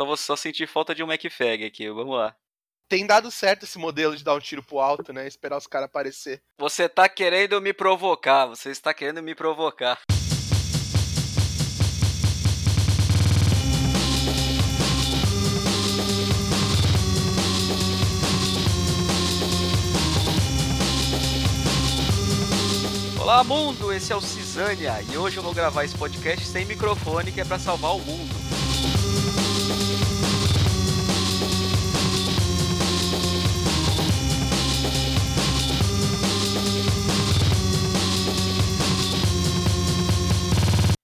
Só vou só sentir falta de um MacFag aqui, vamos lá. Tem dado certo esse modelo de dar um tiro pro alto, né? Esperar os caras aparecer. Você tá querendo me provocar, você está querendo me provocar. Olá mundo, esse é o Cisânia e hoje eu vou gravar esse podcast sem microfone que é pra salvar o mundo.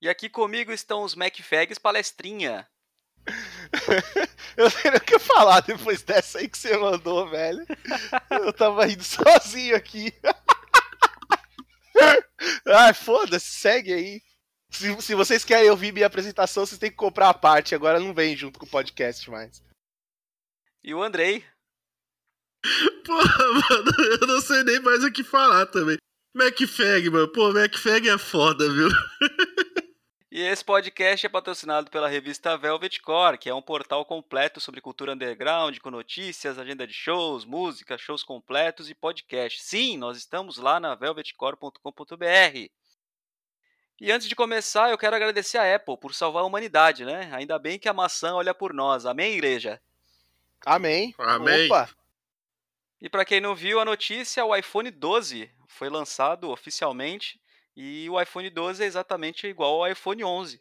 E aqui comigo estão os MacFags palestrinha. eu não sei nem o que falar depois dessa aí que você mandou, velho. Eu tava indo sozinho aqui. Ai, foda-se, segue aí. Se, se vocês querem ouvir minha apresentação, vocês têm que comprar a parte. Agora não vem junto com o podcast mais. E o Andrei. Porra, mano, eu não sei nem mais o que falar também. MacFag, mano. Pô, MacFag é foda, viu? E esse podcast é patrocinado pela revista Velvet Core, que é um portal completo sobre cultura underground, com notícias, agenda de shows, música, shows completos e podcast. Sim, nós estamos lá na velvetcore.com.br. E antes de começar, eu quero agradecer a Apple por salvar a humanidade, né? Ainda bem que a maçã olha por nós. Amém, igreja? Amém. Amém. Opa. E para quem não viu a notícia, o iPhone 12 foi lançado oficialmente e o iPhone 12 é exatamente igual ao iPhone 11.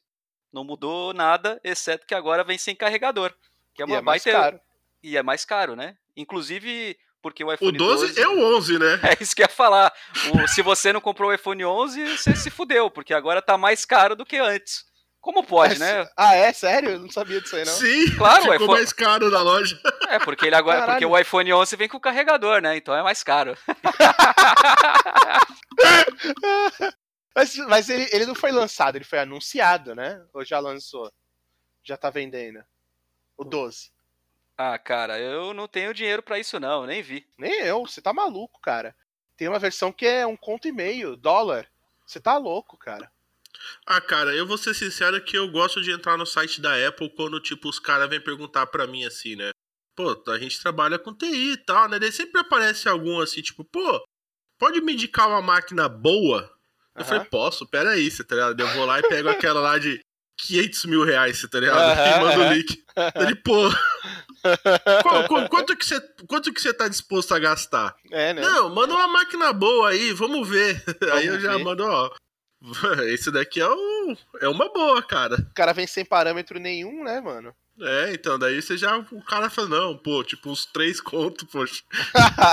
Não mudou nada, exceto que agora vem sem carregador, que é E uma é mais baita caro. e é mais caro, né? Inclusive porque o iPhone O 12 é o 11, né? É isso que eu ia falar. O- se você não comprou o iPhone 11, você se fudeu, porque agora tá mais caro do que antes. Como pode, É né? Ah, é? Sério? Eu não sabia disso aí, não. Sim, Claro, o ficou iPhone- mais caro na loja. É, porque ele agora, Caralho. porque o iPhone 11 vem com carregador, né? Então é mais caro. Mas, mas ele, ele não foi lançado, ele foi anunciado, né? Ou já lançou? Já tá vendendo. O 12. Ah, cara, eu não tenho dinheiro pra isso não, nem vi. Nem eu, você tá maluco, cara. Tem uma versão que é um conto e meio, dólar. Você tá louco, cara. Ah, cara, eu vou ser sincero que eu gosto de entrar no site da Apple quando, tipo, os caras vêm perguntar pra mim assim, né? Pô, a gente trabalha com TI e tal, né? Daí sempre aparece algum assim, tipo, pô, pode me indicar uma máquina boa? Eu falei, posso, peraí, você tá ligado? Eu vou lá e pego aquela lá de 500 mil reais, você tá ligado? Aham, e mando o link. Ele, pô, qual- qual- quanto, que você, quanto que você tá disposto a gastar? É, né? Não, manda uma máquina boa aí, vamos ver. aí eu já ver. mando, ó. Esse daqui é, o, é uma boa, cara. O cara vem sem parâmetro nenhum, né, mano? É, então, daí você já. O cara fala, não, pô, tipo, uns três contos, poxa.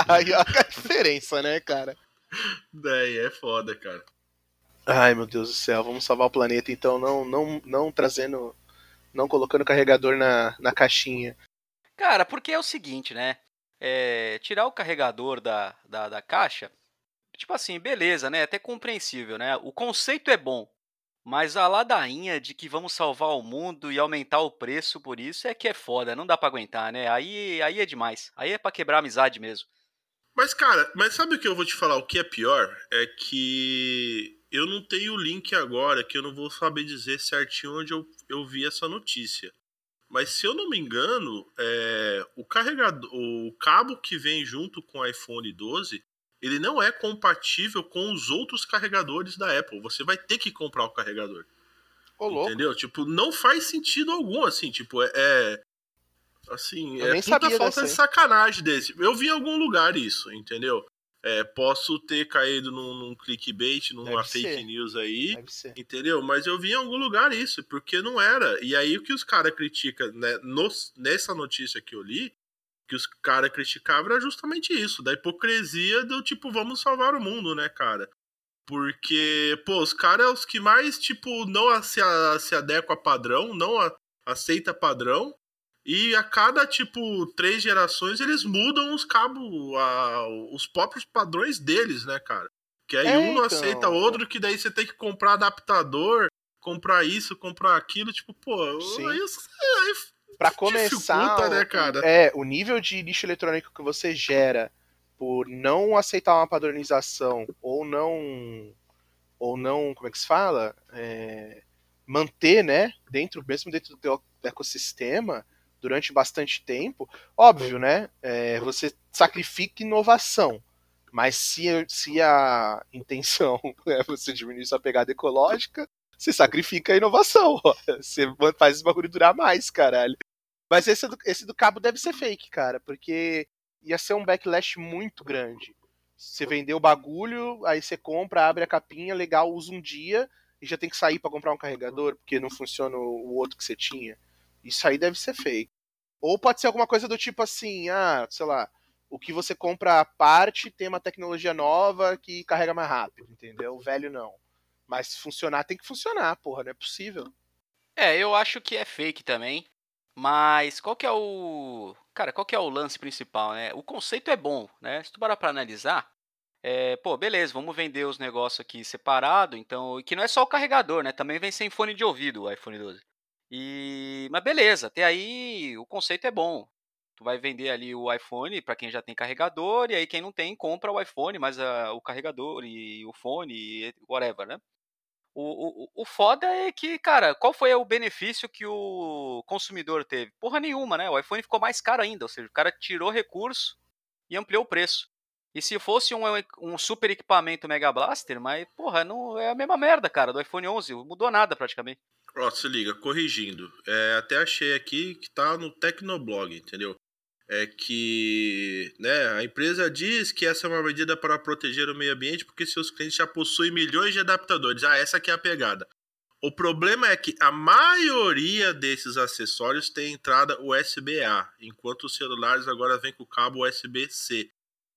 Aí olha a diferença, né, cara? Daí é foda, cara. Ai, meu Deus do céu, vamos salvar o planeta então, não, não, não trazendo. Não colocando carregador na, na caixinha. Cara, porque é o seguinte, né? É, tirar o carregador da, da, da caixa, tipo assim, beleza, né? Até compreensível, né? O conceito é bom, mas a ladainha de que vamos salvar o mundo e aumentar o preço por isso é que é foda, não dá pra aguentar, né? Aí, aí é demais. Aí é pra quebrar a amizade mesmo. Mas, cara, mas sabe o que eu vou te falar? O que é pior é que eu não tenho o link agora, que eu não vou saber dizer certinho onde eu, eu vi essa notícia. Mas se eu não me engano, é, o carregador, o cabo que vem junto com o iPhone 12, ele não é compatível com os outros carregadores da Apple. Você vai ter que comprar o carregador. Ô. Entendeu? Tipo, não faz sentido algum, assim, tipo, é. é- assim, Eu é nem puta sabia falta dessa de sacanagem desse. Eu vi em algum lugar isso, entendeu? É, posso ter caído num, num clickbait, numa Deve fake ser. news aí, Deve ser. entendeu? Mas eu vi em algum lugar isso, porque não era. E aí o que os caras criticam, né, nos- nessa notícia que eu li, que os caras criticavam era justamente isso, da hipocrisia do tipo, vamos salvar o mundo, né, cara? Porque, pô, os caras é os que mais, tipo, não se, se adequam a padrão, não a- aceita padrão. E a cada, tipo, três gerações eles mudam os cabos, a- os próprios padrões deles, né, cara? Que aí É, um não então. aceita outro, que daí você tem que comprar adaptador, comprar isso, comprar aquilo, tipo, pô, Sim. aí, aí Pra começar, né, cara? é, o nível de lixo eletrônico que você gera por não aceitar uma padronização ou não ou não, como é que se fala? É, manter, né, dentro mesmo dentro do teu ecossistema, durante bastante tempo, óbvio, né? É, você sacrifica inovação. Mas se, se a intenção é você diminuir sua pegada ecológica, você sacrifica a inovação. Você faz esse bagulho durar mais, caralho. Mas esse do, esse do cabo deve ser fake, cara, porque ia ser um backlash muito grande. Você vendeu o bagulho, aí você compra, abre a capinha, legal, usa um dia e já tem que sair para comprar um carregador porque não funciona o outro que você tinha. Isso aí deve ser fake. Ou pode ser alguma coisa do tipo assim, ah, sei lá, o que você compra à parte tem uma tecnologia nova que carrega mais rápido, entendeu? O velho não. Mas funcionar tem que funcionar, porra, não é possível. É, eu acho que é fake também. Mas qual que é o. Cara, qual que é o lance principal, né? O conceito é bom, né? Se tu parar pra analisar, é, pô, beleza, vamos vender os negócios aqui separado, então. Que não é só o carregador, né? Também vem sem fone de ouvido o iPhone 12. E. Mas beleza, até aí o conceito é bom. Tu vai vender ali o iPhone para quem já tem carregador, e aí quem não tem, compra o iPhone, mas uh, o carregador e o fone e whatever, né? O, o, o foda é que, cara, qual foi o benefício que o consumidor teve? Porra nenhuma, né? O iPhone ficou mais caro ainda, ou seja, o cara tirou recurso e ampliou o preço. E se fosse um, um super equipamento Mega Blaster, mas, porra, não é a mesma merda, cara, do iPhone 11, não mudou nada praticamente. Ó, se liga, corrigindo. É, até achei aqui que tá no Tecnoblog, entendeu? é que né, a empresa diz que essa é uma medida para proteger o meio ambiente porque seus clientes já possuem milhões de adaptadores. Ah, essa aqui é a pegada. O problema é que a maioria desses acessórios tem entrada USB-A, enquanto os celulares agora vêm com cabo USB-C.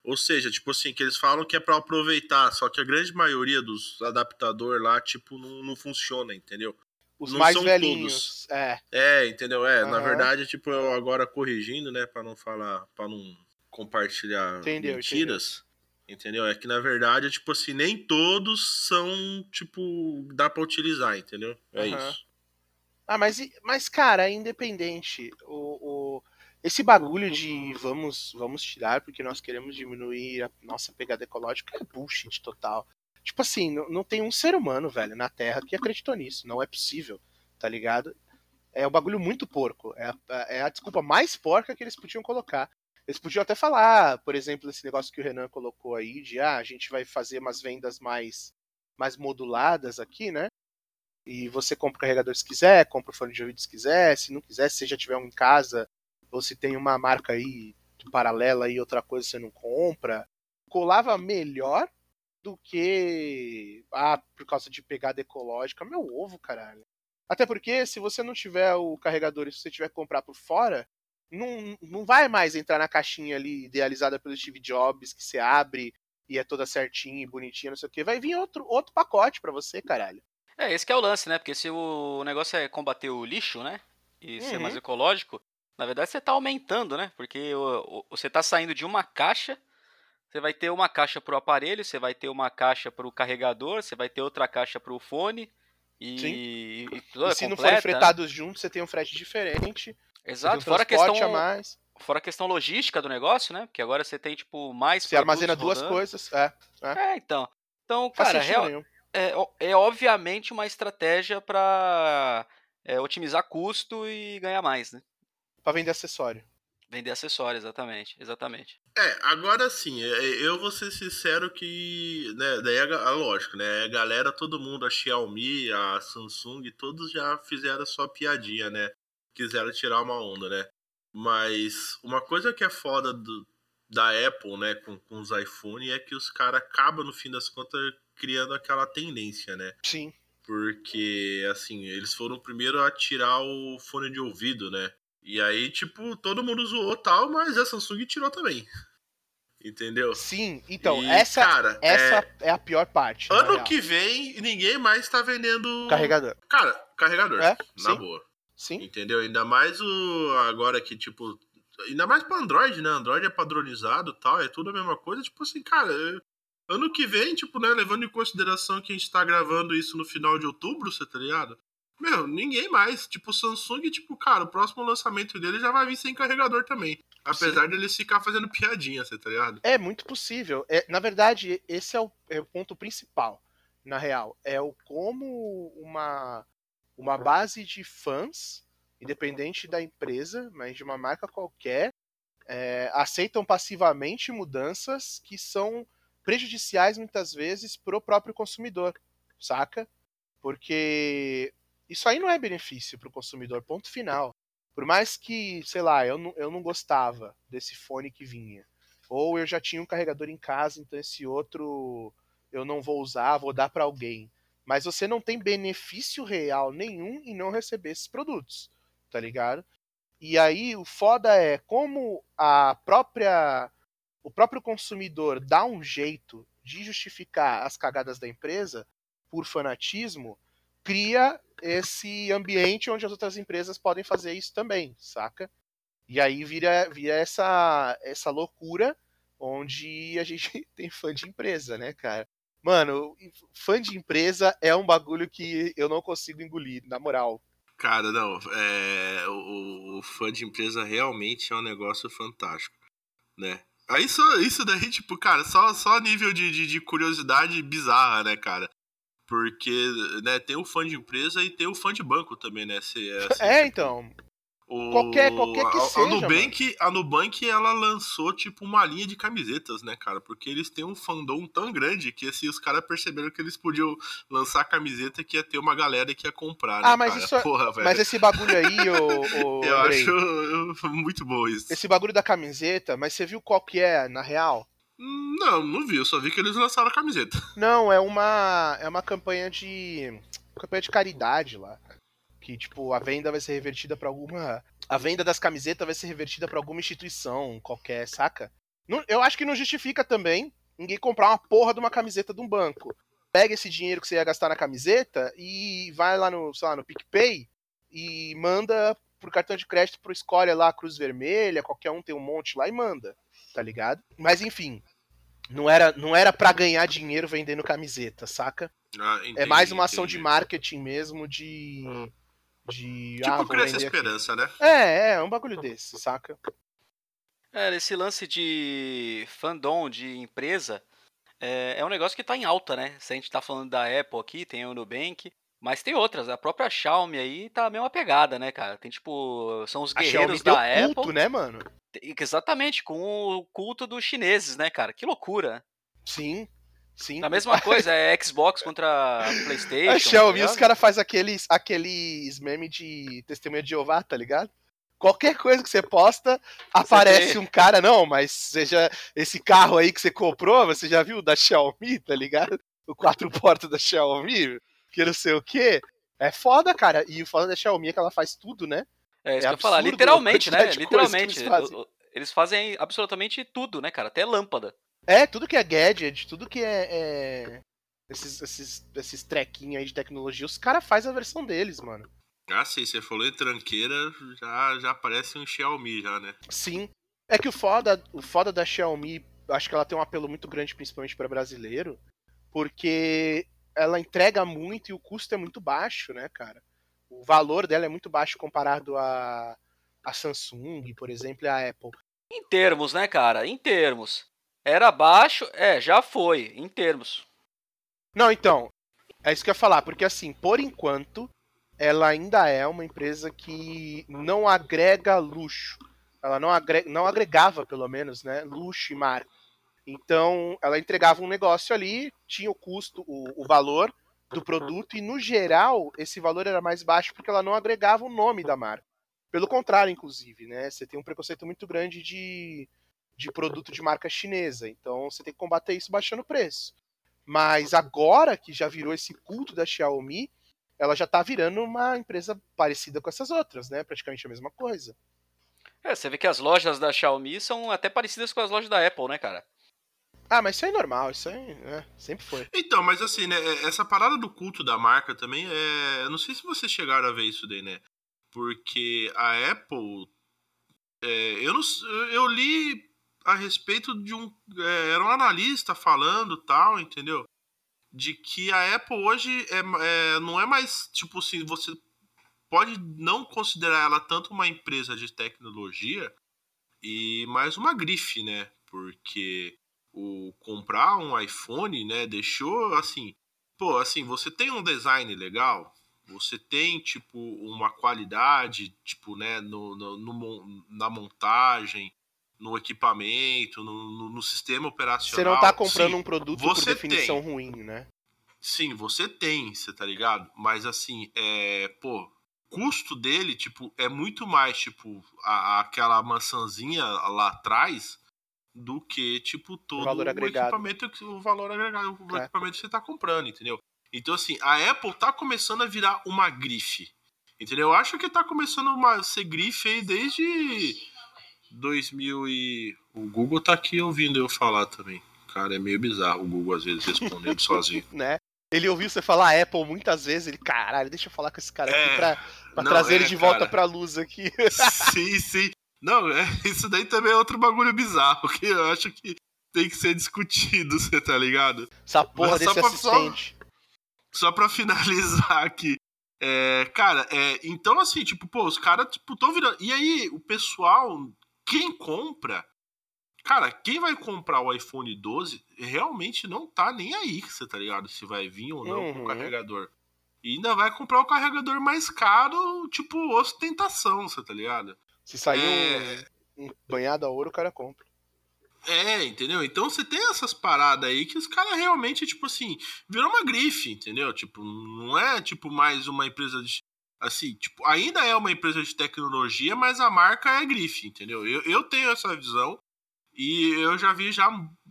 Ou seja, tipo assim, que eles falam que é para aproveitar, só que a grande maioria dos adaptadores lá, tipo, não, não funciona, entendeu? Os não mais velhinhos. Todos. É. É, entendeu? É, uhum. na verdade, tipo, eu agora corrigindo, né, para não falar, para não compartilhar entendeu, mentiras. Entendeu? entendeu? É que na verdade, tipo assim, nem todos são, tipo, dá para utilizar, entendeu? É uhum. isso. Ah, mas, mas cara, é independente. O, o, esse bagulho de vamos, vamos tirar porque nós queremos diminuir a nossa pegada ecológica é bullshit total. Tipo assim, não, não tem um ser humano, velho, na Terra que acreditou nisso. Não é possível, tá ligado? É um bagulho muito porco. É a, é a desculpa mais porca que eles podiam colocar. Eles podiam até falar, por exemplo, esse negócio que o Renan colocou aí, de ah, a gente vai fazer umas vendas mais, mais moduladas aqui, né? E você compra o carregador se quiser, compra o fone de ouvido se quiser, se não quiser, se já tiver um em casa, ou se tem uma marca aí paralela e outra coisa você não compra. Colava melhor do que ah, por causa de pegada ecológica. Meu ovo, caralho. Até porque se você não tiver o carregador e se você tiver que comprar por fora, não, não vai mais entrar na caixinha ali idealizada pelo Steve Jobs que você abre e é toda certinha e bonitinha, não sei o que. Vai vir outro, outro pacote para você, caralho. É, esse é o lance, né? Porque se o negócio é combater o lixo, né? E uhum. ser mais uhum. ecológico, na verdade você tá aumentando, né? Porque você tá saindo de uma caixa você vai ter uma caixa para o aparelho, você vai ter uma caixa para o carregador, você vai ter outra caixa para o fone. E, e, e, e se não forem fretados juntos, você tem um frete diferente. Exato, um fora a questão a mais. Fora a questão logística do negócio, né? Porque agora você tem, tipo, mais. Você armazena rodando. duas coisas. É, é. é então. Então, cara, real, é, é obviamente uma estratégia para é, otimizar custo e ganhar mais, né? Para vender acessório. Vender acessórios, exatamente, exatamente. É, agora sim, é, é, eu vou ser sincero que, né, daí é lógico, né, a galera, todo mundo, a Xiaomi, a Samsung, todos já fizeram a sua piadinha, né, quiseram tirar uma onda, né, mas uma coisa que é foda do, da Apple, né, com, com os iPhone é que os caras acabam, no fim das contas, criando aquela tendência, né. Sim. Porque, assim, eles foram o primeiro a tirar o fone de ouvido, né? E aí, tipo, todo mundo zoou tal, mas a Samsung tirou também. Entendeu? Sim, então, e, essa, cara, essa é... é... a pior parte. Ano que vem, ninguém mais tá vendendo. Carregador. Cara, carregador. É? Na Sim. boa. Sim. Entendeu? Ainda mais o. Agora que, tipo. Ainda mais pra Android, né? Android é padronizado tal, é tudo a mesma coisa. Tipo assim, cara. Ano que vem, tipo, né? Levando em consideração que a gente tá gravando isso no final de outubro, você tá ligado? Meu, ninguém mais. Tipo, o Samsung, tipo, cara, o próximo lançamento dele já vai vir sem carregador também. Apesar Sim. de eles ficar fazendo piadinha, você tá ligado? É muito possível. É, na verdade, esse é o, é o ponto principal, na real. É o como uma, uma base de fãs independente da empresa, mas de uma marca qualquer, é, aceitam passivamente mudanças que são prejudiciais muitas vezes para o próprio consumidor, saca? Porque isso aí não é benefício para o consumidor, ponto final. Por mais que, sei lá, eu não, eu não gostava desse fone que vinha, ou eu já tinha um carregador em casa, então esse outro eu não vou usar, vou dar para alguém. Mas você não tem benefício real nenhum em não receber esses produtos, tá ligado? E aí o foda é como a própria o próprio consumidor dá um jeito de justificar as cagadas da empresa por fanatismo, cria esse ambiente onde as outras empresas podem fazer isso também, saca? E aí vira, vira essa, essa loucura onde a gente tem fã de empresa, né, cara? Mano, fã de empresa é um bagulho que eu não consigo engolir, na moral. Cara, não, é, o, o fã de empresa realmente é um negócio fantástico, né? Aí isso daí, tipo, cara, só, só nível de, de, de, curiosidade bizarra, né, cara? Porque, né, tem o fã de empresa e tem o fã de banco também, né? Se, é, assim, é, tipo, então. O, qualquer, qualquer que a, seja. A Nubank, a Nubank, ela lançou, tipo, uma linha de camisetas, né, cara? Porque eles têm um fandom tão grande que, assim, os caras perceberam que eles podiam lançar camiseta que ia ter uma galera que ia comprar, né, Ah, mas cara? isso é Porra, Mas esse bagulho aí, o, o Eu acho muito bom isso. Esse bagulho da camiseta, mas você viu qual que é, na real? Não, não vi, eu só vi que eles lançaram a camiseta. Não, é uma é uma campanha de campanha de caridade lá que tipo a venda vai ser revertida para alguma a venda das camisetas vai ser revertida para alguma instituição qualquer, saca? Não, eu acho que não justifica também ninguém comprar uma porra de uma camiseta de um banco. Pega esse dinheiro que você ia gastar na camiseta e vai lá no, sei lá, no PicPay e manda por cartão de crédito pro Escolha lá, Cruz Vermelha, qualquer um tem um monte lá e manda, tá ligado? Mas enfim, não era, não era para ganhar dinheiro vendendo camiseta, saca? Ah, entendi, é mais uma ação entendi. de marketing mesmo, de. Hum de. Tipo, ah, cria essa esperança, aqui. né? É, é, um bagulho desse, saca? É, esse lance de fandom de empresa é, é um negócio que tá em alta, né? Se a gente tá falando da Apple aqui, tem o Nubank, mas tem outras, a própria Xiaomi aí tá meio uma pegada, né, cara? Tem tipo, são os guerreiros da Apple. Culto, né, mano? Exatamente, com o culto dos chineses, né, cara? Que loucura. Sim. Sim. A mesma coisa, é Xbox contra PlayStation. A Xiaomi, tá os caras fazem aqueles, aqueles memes de testemunha de Jeová, tá ligado? Qualquer coisa que você posta, aparece um cara, não, mas seja esse carro aí que você comprou, você já viu da Xiaomi, tá ligado? O quatro portas da Xiaomi, que não sei o quê. É foda, cara. E o foda da Xiaomi é que ela faz tudo, né? É isso é que eu falar, literalmente, né? Literalmente. Eles fazem. eles fazem absolutamente tudo, né, cara? Até lâmpada. É, tudo que é gadget, tudo que é. é... Esses, esses, esses trequinhos aí de tecnologia, os caras fazem a versão deles, mano. Ah, sim, você falou em tranqueira, já, já parece um Xiaomi já, né? Sim. É que o foda, o foda da Xiaomi, acho que ela tem um apelo muito grande, principalmente para brasileiro, porque ela entrega muito e o custo é muito baixo, né, cara? O valor dela é muito baixo comparado a, a Samsung, por exemplo, e a Apple. Em termos, né, cara? Em termos. Era baixo, é, já foi, em termos. Não, então, é isso que eu ia falar, porque assim, por enquanto, ela ainda é uma empresa que não agrega luxo. Ela não, agrega, não agregava, pelo menos, né, luxo e marca. Então, ela entregava um negócio ali, tinha o custo, o, o valor do produto, e no geral, esse valor era mais baixo porque ela não agregava o nome da marca. Pelo contrário, inclusive, né? Você tem um preconceito muito grande de de produto de marca chinesa. Então você tem que combater isso baixando o preço. Mas agora que já virou esse culto da Xiaomi, ela já tá virando uma empresa parecida com essas outras, né? Praticamente a mesma coisa. É, você vê que as lojas da Xiaomi são até parecidas com as lojas da Apple, né, cara? Ah, mas isso é normal, isso aí é, sempre foi. Então, mas assim, né, é, essa parada do culto da marca também é. Eu não sei se vocês chegaram a ver isso daí, né? Porque a Apple. É, eu, não, eu li a respeito de um. É, era um analista falando tal, entendeu? De que a Apple hoje é, é, não é mais, tipo assim, você pode não considerar ela tanto uma empresa de tecnologia e mais uma grife, né? Porque o comprar um iPhone, né, deixou assim, pô, assim, você tem um design legal, você tem, tipo, uma qualidade, tipo, né, no, no, no na montagem, no equipamento, no, no, sistema operacional. Você não tá comprando Sim, um produto por definição tem. ruim, né? Sim, você tem, você tá ligado? Mas assim, é, pô, custo dele, tipo, é muito mais, tipo, a, aquela maçãzinha lá atrás do que, tipo, todo o, valor o equipamento, o valor agregado, o é. equipamento que você tá comprando, entendeu? Então, assim, a Apple tá começando a virar uma grife. Entendeu? Eu acho que tá começando a ser grife aí desde 2000 e... O Google tá aqui ouvindo eu falar também. Cara, é meio bizarro o Google às vezes respondendo sozinho. Né? Ele ouviu você falar Apple muitas vezes, ele, caralho, deixa eu falar com esse cara é, aqui pra, pra não, trazer é, ele de volta cara. pra luz aqui. Sim, sim. Não, é, isso daí também é outro bagulho bizarro, que eu acho que tem que ser discutido, você tá ligado? Essa porra Mas desse assistente. Só pra finalizar aqui. É, cara, é, então assim, tipo, pô, os caras, tipo, tão virando. E aí, o pessoal, quem compra, cara, quem vai comprar o iPhone 12 realmente não tá nem aí, você tá ligado? Se vai vir ou não uhum. com o carregador. E ainda vai comprar o carregador mais caro, tipo, ostentação, você tá ligado? Se sair é... um, um banhado a ouro, o cara compra. É, entendeu? Então você tem essas paradas aí que os caras realmente, tipo assim, virou uma grife, entendeu? Tipo, não é tipo mais uma empresa de. Assim, tipo, ainda é uma empresa de tecnologia, mas a marca é grife, entendeu? Eu, eu tenho essa visão e eu já vi já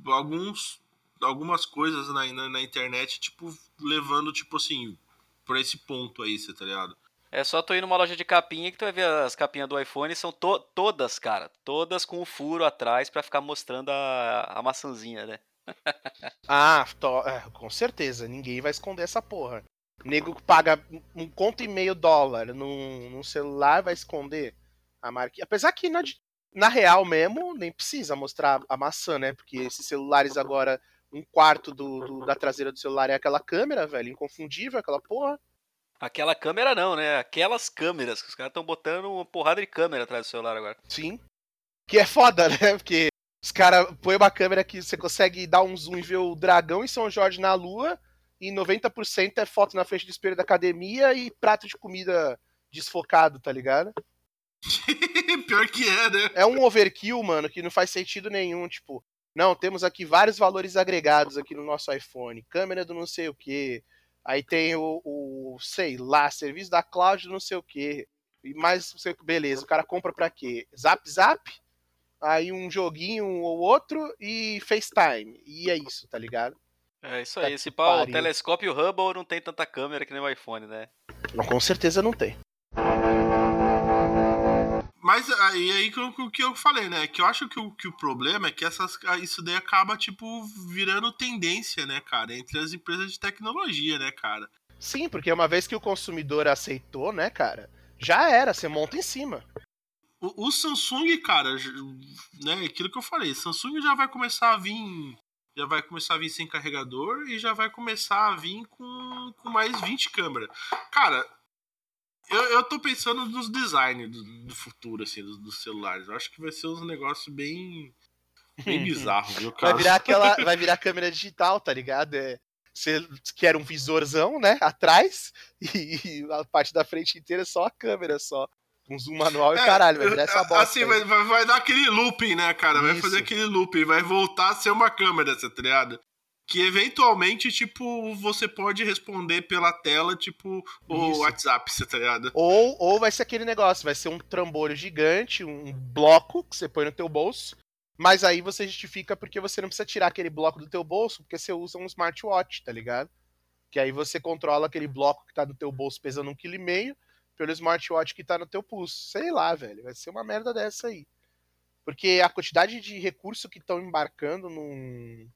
alguns algumas coisas na, na, na internet, tipo, levando, tipo assim, por esse ponto aí, você tá ligado? É só tu ir numa loja de capinha que tu vai ver as capinhas do iPhone, são to todas, cara. Todas com o furo atrás para ficar mostrando a, a maçãzinha, né? ah, é, com certeza. Ninguém vai esconder essa porra. Nego que paga um conto e meio dólar num, num celular vai esconder a marca. Apesar que na, na real mesmo, nem precisa mostrar a maçã, né? Porque esses celulares agora, um quarto do, do da traseira do celular é aquela câmera, velho, inconfundível, aquela porra. Aquela câmera não, né? Aquelas câmeras, que os caras estão botando uma porrada de câmera atrás do celular agora. Sim. Que é foda, né? Porque os caras põem uma câmera que você consegue dar um zoom e ver o dragão em São Jorge na lua, e 90% é foto na frente do espelho da academia e prato de comida desfocado, tá ligado? Pior que é, né? É um overkill, mano, que não faz sentido nenhum, tipo, não, temos aqui vários valores agregados aqui no nosso iPhone, câmera do não sei o que, Aí tem o, o, sei lá, serviço da cloud, não sei o quê. E mais, beleza, o cara compra pra quê? Zap Zap, aí um joguinho ou outro e FaceTime. E é isso, tá ligado? É isso aí. Tá Esse pau, o telescópio Hubble não tem tanta câmera que nem o iPhone, né? Não, com certeza não tem. Mas aí, aí que, eu, que eu falei, né? Que eu acho que o, que o problema é que essas, isso daí acaba, tipo, virando tendência, né, cara? Entre as empresas de tecnologia, né, cara? Sim, porque uma vez que o consumidor aceitou, né, cara? Já era, você monta em cima. O, o Samsung, cara, né? Aquilo que eu falei, Samsung já vai começar a vir. Já vai começar a vir sem carregador e já vai começar a vir com, com mais 20 câmeras. Cara, eu, eu tô pensando nos designs do, do futuro, assim, dos, dos, celulares. Eu acho que vai ser uns negócios bem. bem bizarros, viu, cara? Vai virar aquela. Vai virar câmera digital, tá ligado? É, você quer um visorzão, né? Atrás, e, e, a parte da frente inteira é só a câmera, só. Um zoom manual e é, caralho, vai virar essa bosta. Assim, vai, vai, vai, dar aquele looping, né, cara? Vai Isso. fazer aquele looping, vai voltar a ser uma câmera, tá ligado? Que eventualmente, tipo, você pode responder pela tela, tipo, o Isso. WhatsApp, você tá ligado? Ou, ou vai ser aquele negócio, vai ser um trambolho gigante, um bloco que você põe no teu bolso, mas aí você justifica porque você não precisa tirar aquele bloco do teu bolso, porque você usa um smartwatch, tá ligado? Que aí você controla aquele bloco que tá no teu bolso pesando um quilo e meio pelo smartwatch que tá no teu pulso. Sei lá, velho, vai ser uma merda dessa aí. Porque a quantidade de recurso que estão embarcando num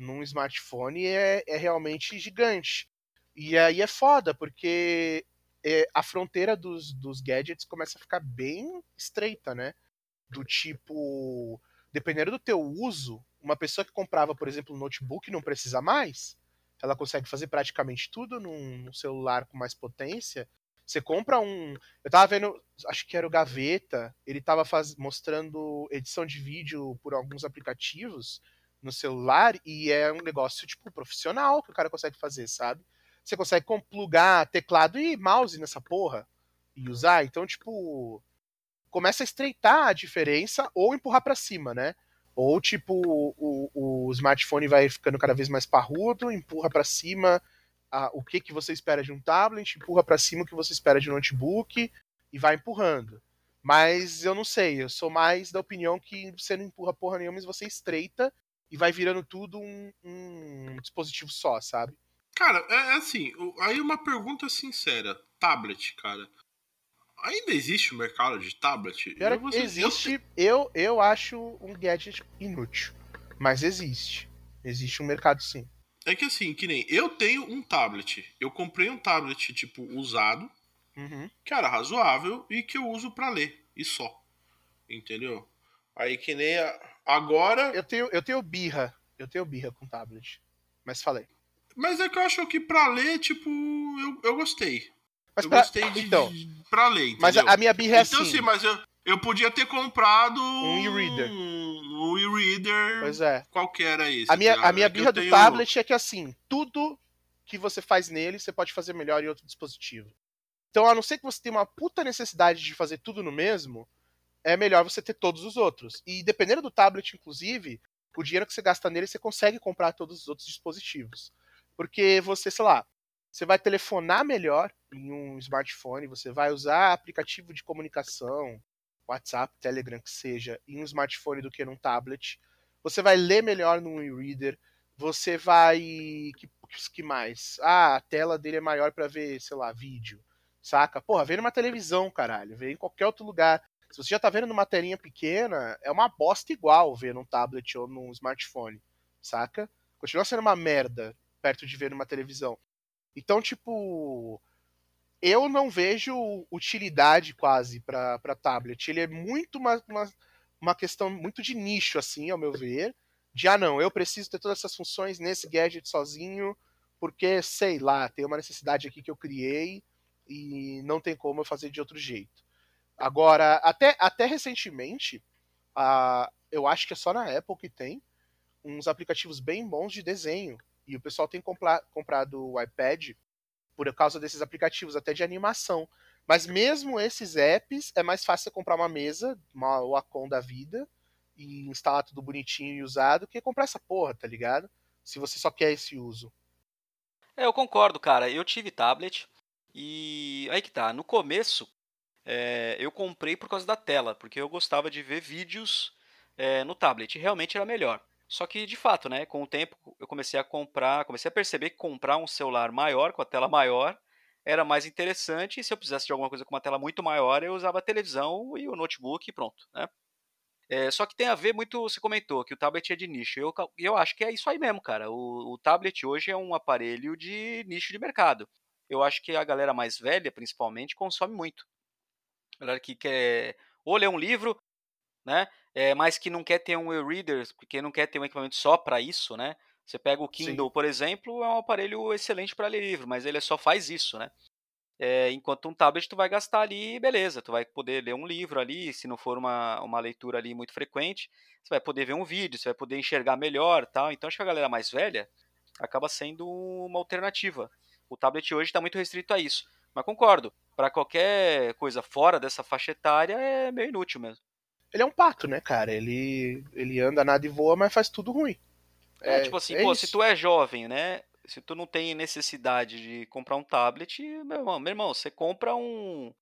num smartphone é, é realmente gigante. E aí é foda, porque é, a fronteira dos, dos gadgets começa a ficar bem estreita, né? Do tipo, dependendo do teu uso, uma pessoa que comprava, por exemplo, um notebook não precisa mais, ela consegue fazer praticamente tudo num, num celular com mais potência. Você compra um. Eu tava vendo, acho que era o Gaveta, ele tava faz... mostrando edição de vídeo por alguns aplicativos no celular e é um negócio, tipo, profissional que o cara consegue fazer, sabe? você consegue plugar teclado e mouse nessa porra e usar. Então, tipo, começa a estreitar a diferença ou empurrar para cima, né? Ou tipo, o, o, smartphone vai ficando cada vez mais parrudo, empurra para cima a, o que, que você espera de um tablet, empurra para cima o que você espera de um notebook e vai empurrando. Mas eu não sei, eu sou mais da opinião que você não empurra porra nenhuma, mas você estreita e vai virando tudo um, um dispositivo só, sabe? Cara, é, é assim, aí uma pergunta sincera. Tablet, cara. Ainda existe o mercado de tablet? Cara, eu, existe, eu, eu acho um gadget inútil. Mas existe. Existe um mercado sim. É que assim, que nem eu tenho um tablet. Eu comprei um tablet, tipo, usado, uhum. que era razoável e que eu uso para ler. E só. Entendeu? Aí que nem a... agora. Eu tenho, eu tenho birra. Eu tenho birra com tablet. Mas falei. Mas é que eu acho que pra ler, tipo, eu, eu gostei. Mas eu pra... gostei de, então, de, pra ler, entendeu? Mas a, minha birra é então, assim. Então sim, mas eu, eu podia ter comprado um e-reader. Um, um e-reader. Pois é. Qualquer esse. A minha, a minha birra do tenho... tablet é que assim, tudo que você faz nele, você pode fazer melhor em outro dispositivo. Então, a não ser que você tenha uma puta necessidade de fazer tudo no mesmo, é melhor você ter todos os outros. E dependendo do tablet, inclusive, o dinheiro que você gasta nele, você consegue comprar todos os outros dispositivos. Porque você, sei lá, você vai telefonar melhor em um smartphone, você vai usar aplicativo de comunicação, WhatsApp, Telegram, que seja, em um smartphone do que num tablet. Você vai ler melhor num e-reader. Você vai. Que, que mais? Ah, a tela dele é maior para ver, sei lá, vídeo. Saca? Porra, vê numa televisão, caralho. Vê em qualquer outro lugar. Se você já tá vendo numa telinha pequena, é uma bosta igual ver num tablet ou num smartphone. Saca? Continua sendo uma merda perto de ver numa televisão. Então, tipo, eu não vejo utilidade quase para tablet. Ele é muito uma, uma, uma, questão muito de nicho, assim, ao meu ver. De, ah, não, eu preciso ter todas essas funções nesse gadget sozinho, porque, sei lá, tem uma necessidade aqui que eu criei e não tem como eu fazer de outro jeito. Agora, até, até recentemente, uh, eu acho que é só na Apple que tem uns aplicativos bem bons de desenho e o pessoal tem comprado o iPad por causa desses aplicativos, até de animação. Mas mesmo esses apps, é mais fácil você comprar uma mesa, uma Wacom da vida, e instalar tudo bonitinho e usado, que comprar essa porra, tá ligado? Se você só quer esse uso. É, eu concordo, cara. Eu tive tablet e aí que tá. No começo, é, eu comprei por causa da tela, porque eu gostava de ver vídeos é, no tablet. Realmente era melhor. Só que, de fato, né, com o tempo eu comecei a comprar, comecei a perceber que comprar um celular maior, com a tela maior, era mais interessante. E se eu precisasse de alguma coisa com uma tela muito maior, eu usava a televisão e o notebook e pronto, né? É, só que tem a ver muito, você comentou, que o tablet é de nicho. Eu, eu acho que é isso aí mesmo, cara. O, o tablet hoje é um aparelho de nicho de mercado. Eu acho que a galera mais velha, principalmente, consome muito. Galera que quer ou ler um livro, né? é, mas que não quer ter um e-reader, porque não quer ter um equipamento só para isso, né? Você pega o Kindle, Sim. por exemplo, é um aparelho excelente para ler livro, mas ele só faz isso, né? É, enquanto um tablet tu vai gastar ali, beleza, tu vai poder ler um livro ali, se não for uma, uma leitura ali muito frequente, você vai poder ver um vídeo, você vai poder enxergar melhor tal. Então acho que a galera mais velha acaba sendo uma alternativa. O tablet hoje está muito restrito a isso. Mas concordo, para qualquer coisa fora dessa faixa etária é meio inútil mesmo ele é um pato, né, cara? Ele, ele anda, nada e voa, mas faz tudo ruim. É, é tipo assim, é pô, isso. se tu é jovem, né? Se tu não tem necessidade de comprar um tablet, meu irmão, meu irmão você compra um,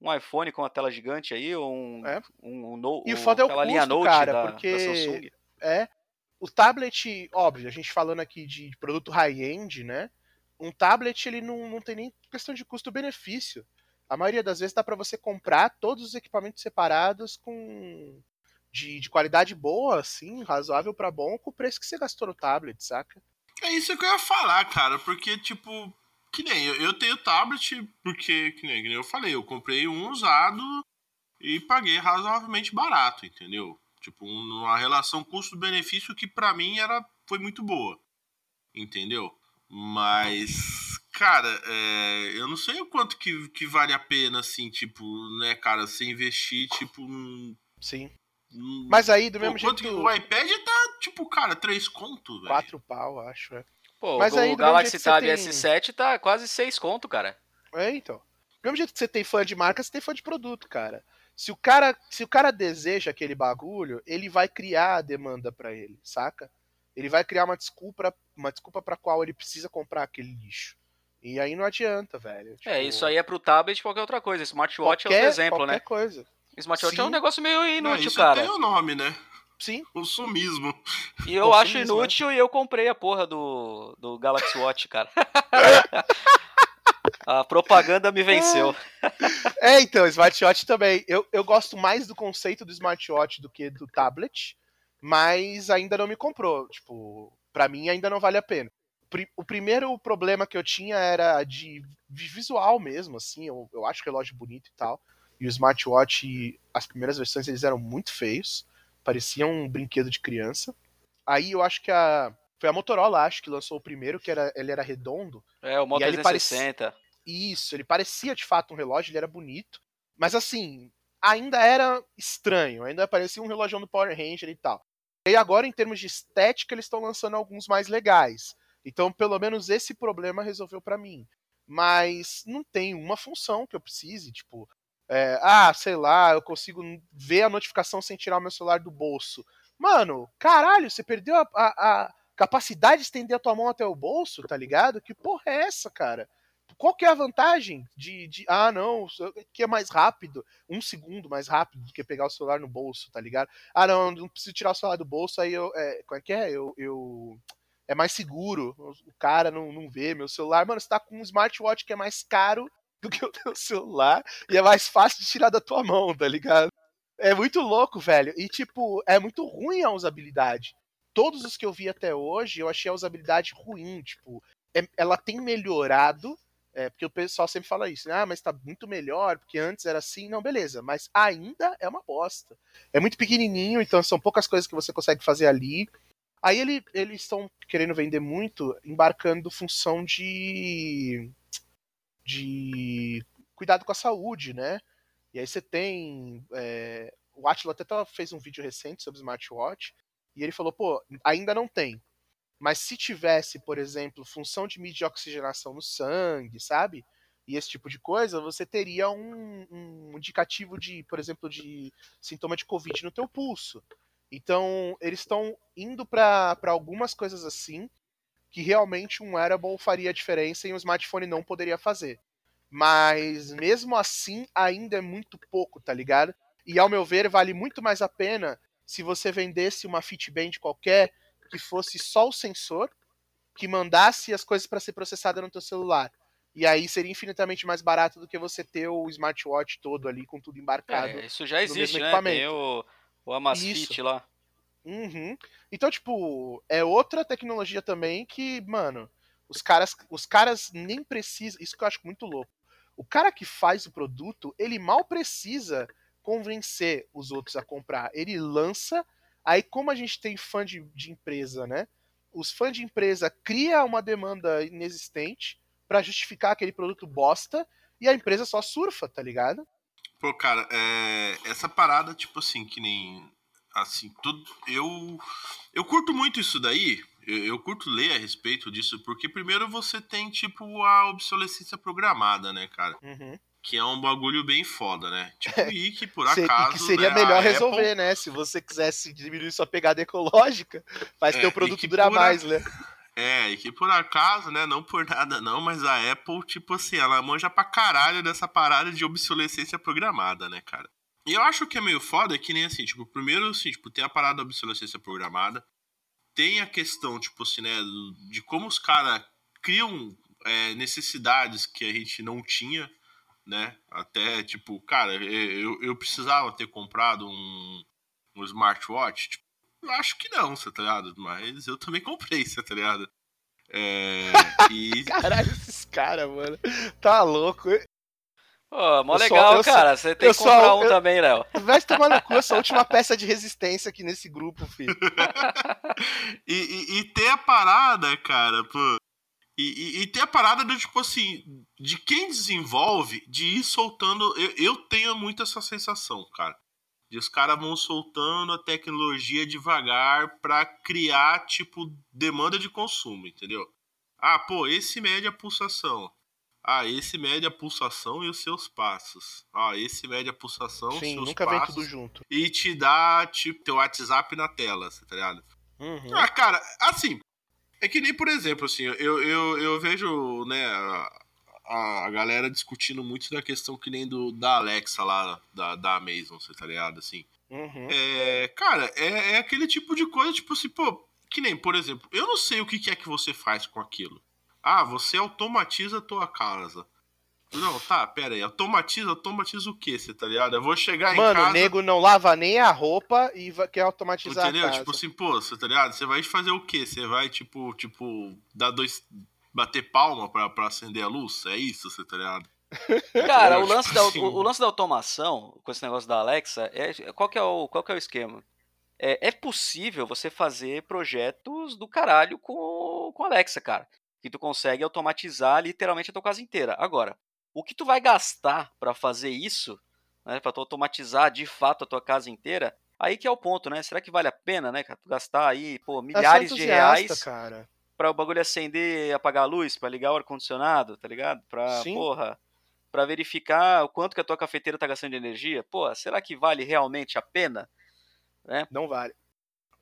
um iPhone com uma tela gigante aí, ou um, é. um, um, no, E o foda é o custo, linha Note cara, da, porque... Da Samsung. É, o tablet, óbvio, a gente falando aqui de produto high-end, né? Um tablet, ele não, não tem nem questão de custo-benefício a maioria das vezes dá para você comprar todos os equipamentos separados com de, de qualidade boa, assim, razoável para bom, com o preço que você gastou no tablet, saca? É isso que eu ia falar, cara, porque, tipo, que nem eu, eu tenho tablet, porque, que nem, que nem eu falei, eu comprei um usado e paguei razoavelmente barato, entendeu? Tipo, uma relação custo-benefício que para mim era, foi muito boa, entendeu? Mas cara, é, eu não sei o quanto que, que vale a pena, assim, tipo, né, cara, você investir, tipo. Um, Sim. Mas aí, do mesmo jeito. Que o iPad tá, tipo, cara, três conto, velho. Quatro pau, acho, é. Pô, Mas o aí, do Galaxy Tab tem- S7 tá quase 6 conto, cara. É, então. Do mesmo jeito que você tem fã de marca, você tem fã de produto, cara. Se o cara, se o cara deseja aquele bagulho, ele vai criar a demanda pra ele, saca? Ele vai criar uma desculpa, uma desculpa para qual ele precisa comprar aquele lixo. E aí não adianta, velho. É, Tipo, isso aí é pro tablet e qualquer outra coisa. Smartwatch é qualquer, outro exemplo, qualquer né? coisa. Smartwatch é um Sim. negócio meio Não, inútil, isso cara. tem o nome, né? Sim, O sumismo. E eu acho consumismo, inútil e eu comprei a porra do, do Galaxy Watch, cara. a propaganda me venceu. É, então, smartwatch também. Eu, eu gosto mais do conceito do smartwatch do que do tablet, mas ainda não me comprou. Tipo, pra mim ainda não vale a pena. O primeiro problema que eu tinha era de visual mesmo, assim. Eu, eu acho relógio bonito e tal. E o smartwatch, as primeiras versões, eles eram muito feios. Pareciam um brinquedo de criança. Aí eu acho que a. Foi a Motorola, acho, que lançou o primeiro, que era, ele era redondo. É, o Moto E aí ele 360. Isso, ele parecia de fato um relógio, ele era bonito, mas assim, ainda era estranho, ainda parecia um relógio do Power Ranger e tal. E agora, em termos de estética, eles estão lançando alguns mais legais. Então, pelo menos esse problema resolveu pra mim. Mas não tem uma função que eu precise, tipo, é, ah, sei lá, eu consigo ver a notificação sem tirar o meu celular do bolso. Mano, caralho, você perdeu a, a- a capacidade de estender a tua mão até o bolso, tá ligado? Que porra é essa, cara? Qual que é a vantagem de, de ah, não, que é mais rápido, um segundo mais rápido do que pegar o celular no bolso, tá ligado? Ah, não, não preciso tirar o celular do bolso, aí eu, é, como é que é? Eu, eu é mais seguro, o cara não, não vê meu celular. Mano, você tá com um smartwatch que é mais caro do que o teu celular e é mais fácil de tirar da tua mão, tá ligado? É muito louco, velho. E, tipo, é muito ruim a usabilidade. Todos os que eu vi até hoje, eu achei a usabilidade ruim. Tipo, é- ela tem melhorado, é, porque o pessoal sempre fala isso, né? Ah, mas tá muito melhor, porque antes era assim. Não, beleza, mas ainda é uma bosta. É muito pequenininho, então são poucas coisas que você consegue fazer ali. Aí ele- eles estão querendo vender muito, embarcando função de. de cuidado com a saúde, né? E aí você tem. é, o Atila até tava- fez um vídeo recente sobre smartwatch, e ele falou, pô, ainda não tem. Mas se tivesse, por exemplo, função de medir oxigenação no sangue, sabe? E esse tipo de coisa, você teria um, um indicativo de, por exemplo, de sintoma de Covid no teu pulso. Então, eles estão indo para algumas coisas assim que realmente um wearable faria diferença e um smartphone não poderia fazer. Mas mesmo assim, ainda é muito pouco, tá ligado? E ao meu ver, vale muito mais a pena se você vendesse uma Fitband qualquer que fosse só o sensor, que mandasse as coisas para ser processada no teu celular. E aí seria infinitamente mais barato do que você ter o smartwatch todo ali com tudo embarcado. É, isso já existe, né? Tem o, o Amazfit Isso. lá. Uhum. Então, tipo, é outra tecnologia também que, mano, os caras, os caras nem precisam. Isso que eu acho muito louco. O cara que faz o produto, ele mal precisa convencer os outros a comprar. Ele lança, aí como a gente tem fã de, de empresa, né? Os fãs de empresa cria uma demanda inexistente pra justificar aquele produto bosta e a empresa só surfa, tá ligado? Pô, cara, é, essa parada, tipo assim, que nem. Assim, tudo. Eu. Eu curto muito isso daí. Eu, eu curto ler a respeito disso, porque primeiro você tem, tipo, a obsolescência programada, né, cara? Uhum. Que é um bagulho bem foda, né? Tipo, e que por acaso. que seria né, melhor resolver, Apple- né? Se você quisesse diminuir sua pegada ecológica, faz É, teu produto durar a- mais, né? É, e que por acaso, né, não por nada não, mas a Apple, tipo assim, ela manja pra caralho dessa parada de obsolescência programada, né, cara? E eu acho que é meio foda que nem assim, tipo, primeiro, assim, tipo, tem a parada da obsolescência programada, tem a questão, tipo assim, né, de como os caras criam é, necessidades que a gente não tinha, né, até, tipo, cara, eu, eu precisava ter comprado um, um smartwatch, tipo, eu acho que não, você tá ligado? Mas eu também comprei, você tá ligado? É, e Caralho, esses caras, mano. Tá louco. Pô, mó Eu legal, cara. Você tem que sou- comprar um eu- também, Léo. Vai se tomar no cu, eu sou a última peça de resistência aqui nesse grupo, filho. e, e, e ter a parada, cara, pô. E, e, e ter a parada do tipo assim, de quem desenvolve, de ir soltando. Eu, eu tenho muito essa sensação, cara. De os caras vão soltando a tecnologia devagar pra criar, tipo, demanda de consumo, entendeu? Ah, pô, esse mede a pulsação. Ah, esse mede a pulsação e os seus passos. Ah, esse mede a pulsação, Sim, seus nunca passos. vem tudo junto. E te dá, tipo, teu WhatsApp na tela, tá ligado? Uhum. Ah, cara, assim, é que nem, por exemplo, assim, eu, eu, eu vejo, né, a, a galera discutindo muito da questão que nem do, da Alexa lá, da, da Amazon, você tá ligado, assim. Uhum. É, cara, é, é aquele tipo de coisa, tipo assim, pô, que nem, por exemplo, eu não sei o que, que é que você faz com aquilo. Ah, você automatiza a tua casa. Não, tá, pera aí, automatiza, automatiza o quê, você tá ligado? Eu vou chegar em Mano, casa... o nego não lava nem a roupa e vai- quer automatizar Entendeu? a casa. Tipo assim, pô, você tá ligado? Você vai fazer o quê? Você vai, tipo, tipo, dar dois. bater palma pra, pra acender a luz? É isso, você tá ligado? Cara, o lance, Tipo da, assim. o, o lance da automação, com esse negócio da Alexa, é, qual, que é o, qual que é o esquema? É, é possível você fazer projetos do caralho com, com Alexa, cara. Que tu consegue automatizar literalmente a tua casa inteira. Agora, o que tu vai gastar pra fazer isso, né, pra tu automatizar de fato a tua casa inteira, aí que é o ponto, né? Será que vale a pena, né, cara? Tu gastar aí, pô, sou milhares de reais cara. pra o bagulho acender apagar a luz, pra ligar o ar-condicionado, tá ligado? Pra, Sim. porra, pra verificar o quanto que a tua cafeteira tá gastando de energia. Pô, será que vale realmente a pena? Não vale.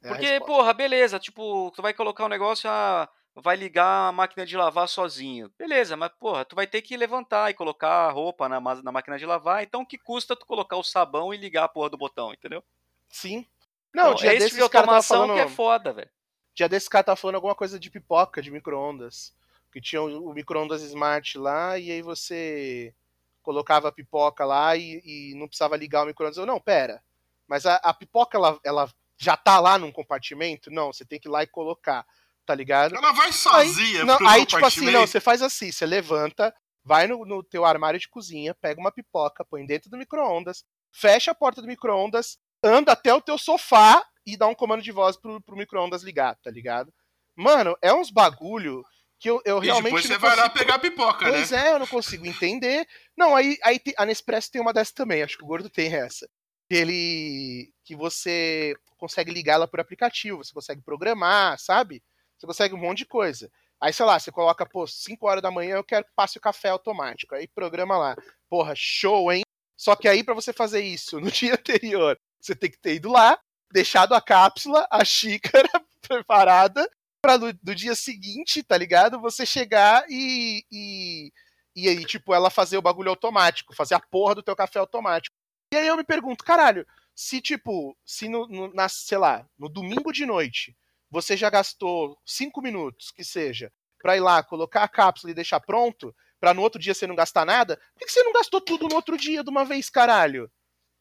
É Porque, porra, beleza, tipo, tu vai colocar um negócio, ah, vai ligar a máquina de lavar sozinho. Beleza, mas, porra, tu vai ter que levantar e colocar a roupa na, na máquina de lavar, então que custa tu colocar o sabão e ligar a porra do botão, entendeu? Sim. Não, então, dia é esse de tava automação falando. que é foda, velho. Dia desse cara tá falando alguma coisa de pipoca, de micro-ondas. Que tinha o, o micro-ondas smart lá, e aí você colocava a pipoca lá e, e não precisava ligar o micro-ondas. Eu, não, pera. Mas a, a pipoca, ela, ela já tá lá num compartimento? Não, você tem que ir lá e colocar, tá ligado? Ela vai sozinha aí, não, pro aí tipo assim, não, você faz assim, você levanta, vai no, no teu armário de cozinha, pega uma pipoca, põe dentro do micro-ondas, fecha a porta do micro-ondas, anda até o teu sofá e dá um comando de voz pro, pro micro-ondas ligar, tá ligado? Mano, é uns bagulho que eu, eu E realmente depois você não vai lá consigo- pegar a pipoca, né? Pois é, eu não consigo entender. Não, aí, aí a Nespresso tem uma dessa também, acho que o Gordo tem essa. Que ele. que você consegue ligar ela por aplicativo, você consegue programar, sabe? Você consegue um monte de coisa. Aí, sei lá, você coloca, pô, 5 horas da manhã eu quero que passe o café automático. Aí programa lá. Porra, show, hein? Só que aí, pra você fazer isso no dia anterior, você tem que ter ido lá, deixado a cápsula, a xícara preparada, pra no, do dia seguinte, tá ligado? Você chegar e, e. E aí, tipo, ela fazer o bagulho automático, fazer a porra do teu café automático. E aí eu me pergunto, caralho, se tipo, se no, no- na, sei lá, no domingo de noite, você já gastou cinco minutos, que seja, pra ir lá, colocar a cápsula e deixar pronto, pra no outro dia você não gastar nada, por que você não gastou tudo no outro dia de uma vez, caralho?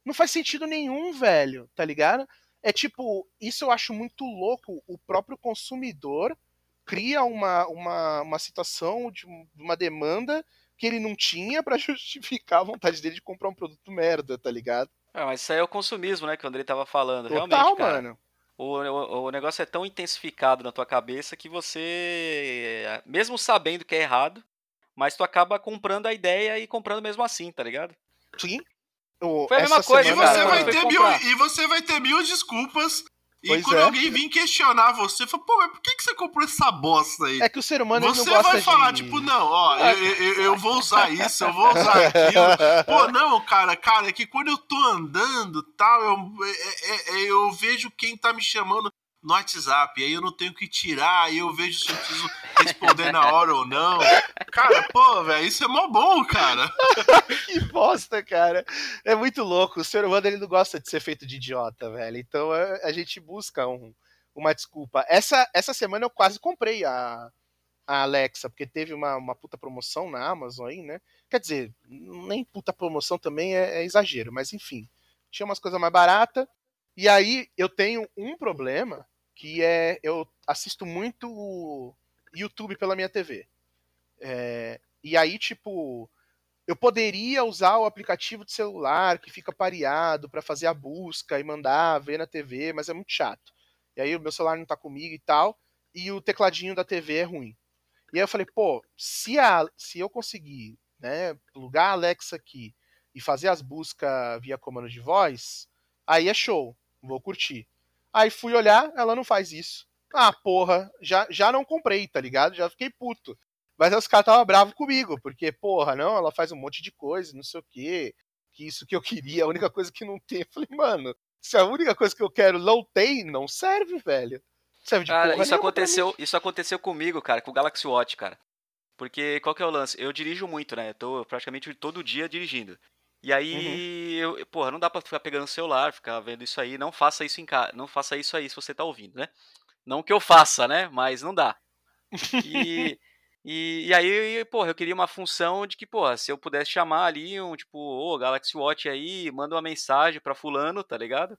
Não faz sentido nenhum, velho, tá ligado? É tipo, isso eu acho muito louco. O próprio consumidor cria uma, uma, uma situação de um- uma demanda que ele não tinha pra justificar a vontade dele de comprar um produto merda, tá ligado? Ah, mas isso aí é o consumismo, né, que o Andrei tava falando. Total, Realmente, cara. mano. O, o, o negócio é tão intensificado na tua cabeça que você, mesmo sabendo que é errado, mas tu acaba comprando a ideia e comprando mesmo assim, tá ligado? Sim. O- Foi a mesma coisa, E você, cara, vai ter mil, e você vai ter mil desculpas. E Pois quando é. alguém vir questionar você, fala, pô, mas por que, que você comprou essa bosta aí? É que o ser humano você não gosta vai falar, de... tipo, não, ó, eu, eu, eu vou usar isso, eu vou usar aquilo. Pô, não, cara, cara, é que quando eu tô andando tal, eu, é- é- é- eu vejo quem tá me chamando no WhatsApp, aí eu não tenho que tirar, aí eu vejo se eu preciso responder na hora ou não. Cara, pô, velho, isso é mó bom, cara. que bosta, cara. É muito louco. O ser humano ele não gosta de ser feito de idiota, velho. Então é, a gente busca um- uma desculpa. Essa, essa semana eu quase comprei a, a Alexa, porque teve uma, uma puta promoção na Amazon aí, né? Quer dizer, nem puta promoção também é, é exagero, mas enfim. Tinha umas coisas mais baratas. E aí eu tenho um problema que é eu assisto muito YouTube pela minha TV. É, e aí, tipo, eu poderia usar o aplicativo de celular que fica pareado para fazer a busca e mandar ver na TV, mas é muito chato. E aí o meu celular não tá comigo e tal, e o tecladinho da TV é ruim. E aí eu falei, pô, se, a, se eu conseguir né, plugar a Alexa aqui e fazer as buscas via comando de voz, aí é show, vou curtir. Aí fui olhar, ela não faz isso. Ah, porra, já, já não comprei, tá ligado? Já fiquei puto. Mas aí os caras estavam bravos comigo, porque, porra, não, ela faz um monte de coisa, não sei o quê. Que isso que eu queria, a única coisa que não tem. Eu falei, mano, se a única coisa que eu quero não tem, não serve, velho. Serve de cara, isso aconteceu, isso aconteceu comigo, cara, com o Galaxy Watch, cara. Porque qual que é o lance? Eu dirijo muito, né? Eu tô praticamente todo dia dirigindo. E aí, uhum. eu, porra, não dá pra ficar pegando o celular, ficar vendo isso aí. Não faça isso em casa. Não faça isso aí se você tá ouvindo, né? Não que eu faça, né? Mas não dá. E, e, e, aí, porra, eu queria uma função de que, porra, se eu pudesse chamar ali um, tipo, ô, oh, Galaxy Watch aí, manda uma mensagem pra fulano, tá ligado?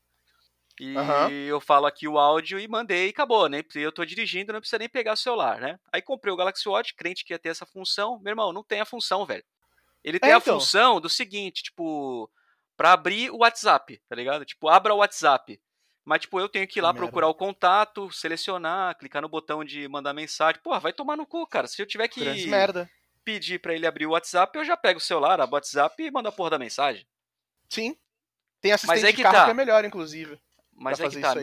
E uhum. eu falo aqui o áudio e mandei e acabou, né? Eu tô dirigindo, não precisa nem pegar o celular, né? Aí comprei o Galaxy Watch, crente que ia ter essa função. Meu irmão, não tem a função, velho. Ele tem é, a então. função do seguinte, tipo, para abrir o WhatsApp, tá ligado? Tipo, abra o WhatsApp. Mas, tipo, eu tenho que ir lá procurar o contato, selecionar, clicar no botão de mandar mensagem. Porra, vai tomar no cu, cara. Se eu tiver que pedir para ele abrir o WhatsApp, eu já pego o celular, abro o WhatsApp e mando a porra da mensagem. Sim. Tem assistente Mas é que de carro tá. que é melhor, inclusive. Mas é que tá.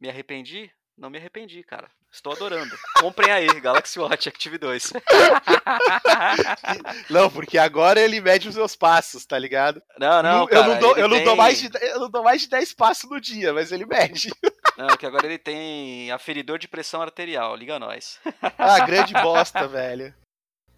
Me arrependi? Não me arrependi, cara. Estou adorando. Comprem aí, Galaxy Watch Active 2. não, porque agora ele mede os meus passos, tá ligado? Não, não, cara, eu, não dou, eu, tem... não dou mais de, eu não dou mais de 10 passos no dia, mas ele mede. Não, que agora ele tem aferidor de pressão arterial, liga nós. Ah, grande bosta, velho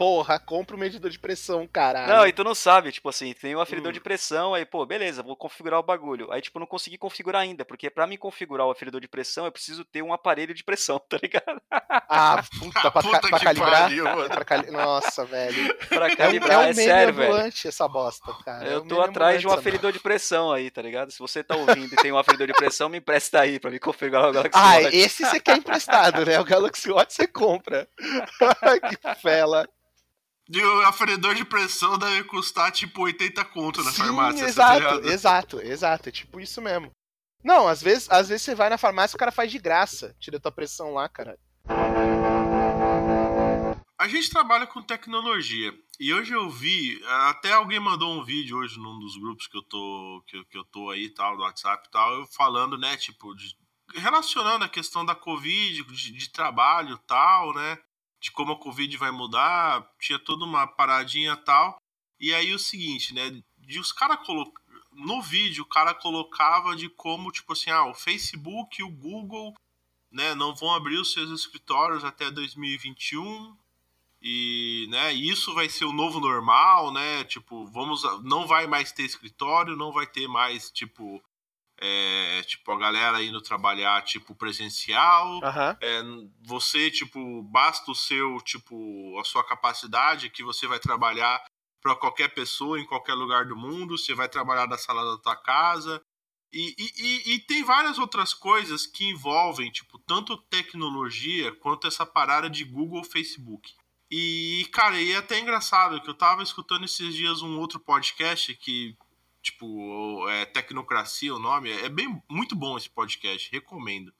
porra, compra um medidor de pressão, caralho. Não, e tu não sabe, tipo assim, tem um aferidor hum. de pressão, aí, pô, beleza, vou configurar o bagulho. Aí, tipo, não consegui configurar ainda, porque para mim configurar o aferidor de pressão, eu preciso ter um aparelho de pressão, tá ligado? Ah, puta, pra, puta pra calibrar. Pariu, pra cali... Nossa, velho. Pra calibrar, é, um, é, um é sério, velho. essa bosta, cara. Eu é um tô atrás de um aferidor de pressão aí, tá ligado? Se você tá ouvindo e tem um aferidor de pressão, me empresta aí pra me configurar o Galaxy ah, Watch. Ah, esse você quer emprestado, né? O Galaxy Watch você compra. que fela. E o aferidor de pressão deve custar tipo 80 conto na Sim, farmácia. Exato, tá exato, exato. É tipo isso mesmo. Não, às vezes, às vezes você vai na farmácia e o cara faz de graça. Tira tua pressão lá, cara. A gente trabalha com tecnologia. E hoje eu vi, até alguém mandou um vídeo hoje num dos grupos que eu tô, que, que eu tô aí, tal, do WhatsApp e tal, eu falando, né, tipo, de, relacionando a questão da Covid, de, de trabalho tal, né? De como a Covid vai mudar, tinha toda uma paradinha tal. E aí o seguinte, né? De os caras colocar. No vídeo, o cara colocava de como, tipo assim, ah, o Facebook e o Google né, não vão abrir os seus escritórios até 2021 e né, isso vai ser o novo normal, né? Tipo, vamos, não vai mais ter escritório, não vai ter mais tipo é, tipo, a galera indo trabalhar, tipo, presencial. Uhum. É, você, tipo, basta o seu, tipo, a sua capacidade que você vai trabalhar para qualquer pessoa em qualquer lugar do mundo, você vai trabalhar da sala da tua casa. E, e, e, tem várias outras coisas que envolvem, tipo, tanto tecnologia quanto essa parada de Google Facebook. E, cara, e é até engraçado que eu tava escutando esses dias um outro podcast que tipo, é, Tecnocracia o nome, é bem muito bom esse podcast, recomendo.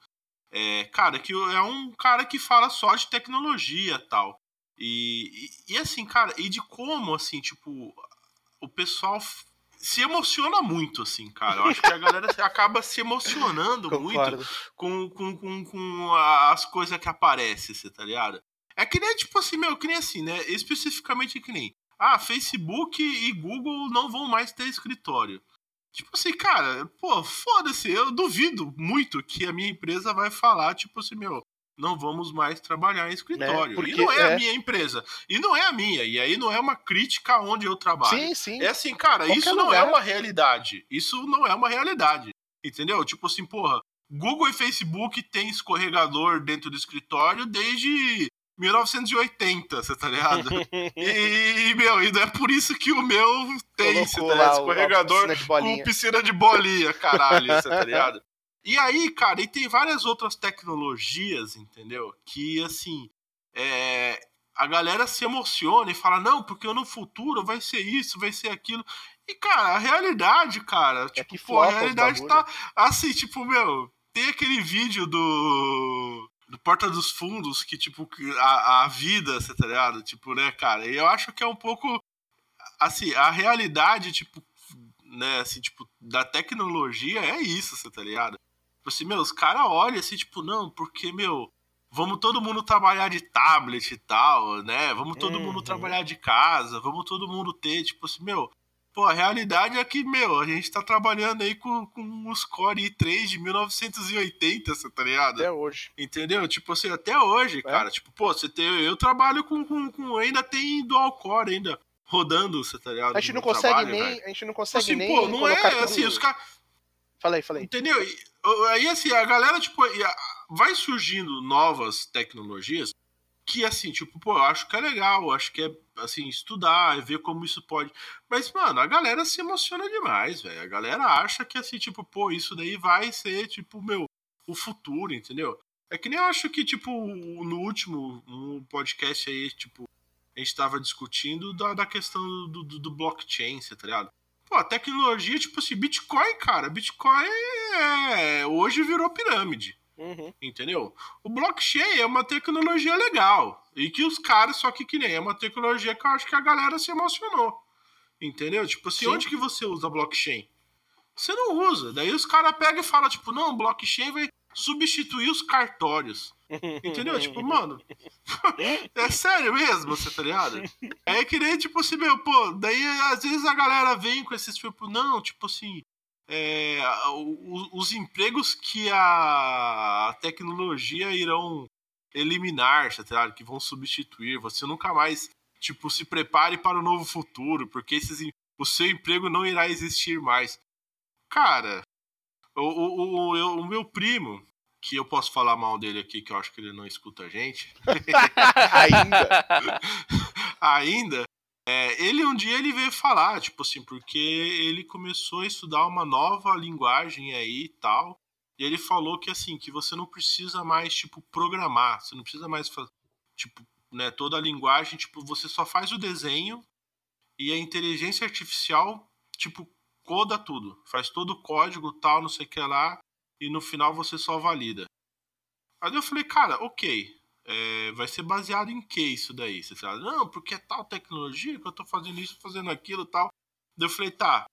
É, cara, que é um cara que fala só de tecnologia tal. E, e, e assim, cara, e de como, assim, tipo, o pessoal se emociona muito, assim, cara. Eu acho que a galera acaba se emocionando muito com, com, com, com as coisas que aparecem, você tá ligado? É que nem, tipo assim, meu, que nem assim, né? Especificamente que nem ah, Facebook e Google não vão mais ter escritório. Tipo assim, cara, pô, foda-se, eu duvido muito que a minha empresa vai falar, tipo assim, meu, não vamos mais trabalhar em escritório. Né? Porque, e não é, é, a minha empresa. E não é a minha. E aí não é uma crítica onde eu trabalho. Sim, sim. É assim, cara, Qualquer isso não é lugar. é uma realidade. Isso não é uma realidade. Entendeu? Tipo assim, porra, Google e Facebook têm escorregador dentro do escritório desde 1980, você tá ligado? e, meu, e é por isso que o meu tem esse tá escorregador piscina com piscina de bolinha, caralho, você tá ligado? E aí, cara, e tem várias outras tecnologias, entendeu? Que, assim, é, a galera se emociona e fala, não, porque no futuro vai ser isso, vai ser aquilo. E, cara, a realidade, cara, é tipo, pô, a realidade tá assim, tipo, meu, tem aquele vídeo do do Porta dos Fundos, que, tipo, a, a vida, você tá ligado? Tipo, né, cara? E eu acho que é um pouco. Assim, a realidade, tipo, né, assim, tipo, da tecnologia é isso, você tá ligado? Tipo assim, meu, os caras olham assim, tipo, não, porque, meu, vamos todo mundo trabalhar de tablet e tal, né? Vamos todo Uhum. mundo trabalhar de casa, vamos todo mundo ter, tipo assim, meu. Pô, a realidade é que, meu, a gente tá trabalhando aí com, com os Core i3 de 1980, você tá ligado? Até hoje. Entendeu? Tipo assim, até hoje, É. cara. Tipo, pô, você tem. Eu trabalho com, com, com. Ainda tem dual core ainda rodando, você tá ligado? A gente não consegue trabalho, nem. velho. A gente não consegue Assim, nem. pô, não é tudo- assim, os caras. Falei, falei. Entendeu? Aí, assim, a galera, tipo, vai surgindo novas tecnologias que, assim, tipo, pô, eu acho que é legal, acho que é, assim, estudar, ver como isso pode. Mas, mano, a galera se emociona demais, velho. A galera acha que, assim, tipo, pô, isso daí vai ser, tipo, meu, o futuro, entendeu? É que nem eu acho que, tipo, no último no podcast aí, tipo, a gente tava discutindo da, da questão do, do, do blockchain, você tá ligado? Pô, a tecnologia, tipo assim, Bitcoin, cara, Bitcoin é, hoje virou pirâmide, Uhum. entendeu? O blockchain é uma tecnologia legal. E que os caras, só que que nem, é uma tecnologia que eu acho que a galera se emocionou. Entendeu? Tipo assim, Sim. onde que você usa blockchain? Você não usa. Daí os caras pegam e falam, tipo, não, blockchain vai substituir os cartórios. Entendeu? tipo, mano, é sério mesmo, você tá ligado? É que nem, tipo assim, meu, pô, daí às vezes a galera vem com esses, tipo, não, tipo assim, é, o- o- os empregos que a tecnologia irão eliminar, tá? Que vão substituir, você nunca mais, tipo, se prepare para o novo futuro, porque esses, o seu emprego não irá existir mais. Cara, o, o, o, eu- o meu primo, que eu posso falar mal dele aqui, que eu acho que ele não escuta a gente, Ainda. ainda, é, ele um dia ele veio falar, tipo assim, porque ele começou a estudar uma nova linguagem aí e tal, e ele falou que assim, que você não precisa mais, tipo, programar, você não precisa mais tipo, né, toda a linguagem, tipo, você só faz o desenho e a inteligência artificial, tipo, coda tudo, faz todo o código tal, não sei o que lá, e no final você só valida. Aí eu falei, cara, ok, é, vai ser baseado em que isso daí? Você fala, não, porque é tal tecnologia que eu tô fazendo isso, fazendo aquilo tal. Daí eu falei, tá,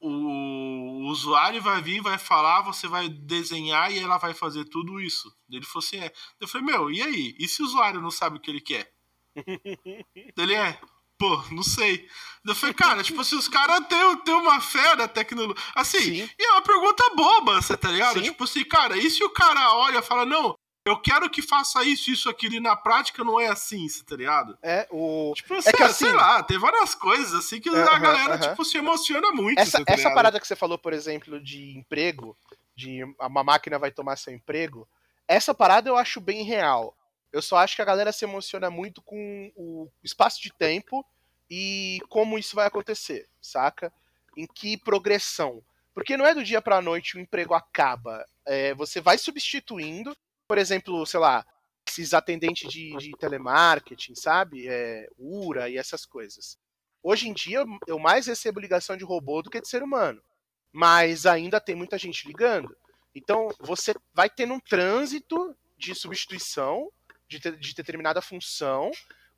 o usuário vai vir, vai falar, você vai desenhar e ela vai fazer tudo isso. Ele falou assim, é. Eu falei, meu, e aí? E se o usuário não sabe o que ele quer? Ele é, pô, não sei. Eu falei, cara, tipo assim, os caras têm, têm uma fé na tecnologia. Assim, Sim. e é uma pergunta boba, você tá ligado? Sim. Tipo assim, cara, e se o cara olha e fala, não, eu quero que faça isso, isso, aquilo, e na prática não é assim, você tá ligado? É, o. Tipo, É sei, que assim- sei lá, tem várias coisas assim que a galera, tipo, se emociona muito. Essa, tá essa parada que você falou, por exemplo, de emprego, de uma máquina vai tomar seu emprego, essa parada eu acho bem real. Eu só acho que a galera se emociona muito com o espaço de tempo e como isso vai acontecer, saca? Em que progressão. Porque não é do dia pra noite o emprego acaba. É, você vai substituindo, por exemplo, sei lá, esses atendentes de, de telemarketing, sabe? É, URA e essas coisas. Hoje em dia, eu mais recebo ligação de robô do que de ser humano. Mas ainda tem muita gente ligando. Então, você vai tendo um trânsito de substituição de, de determinada função,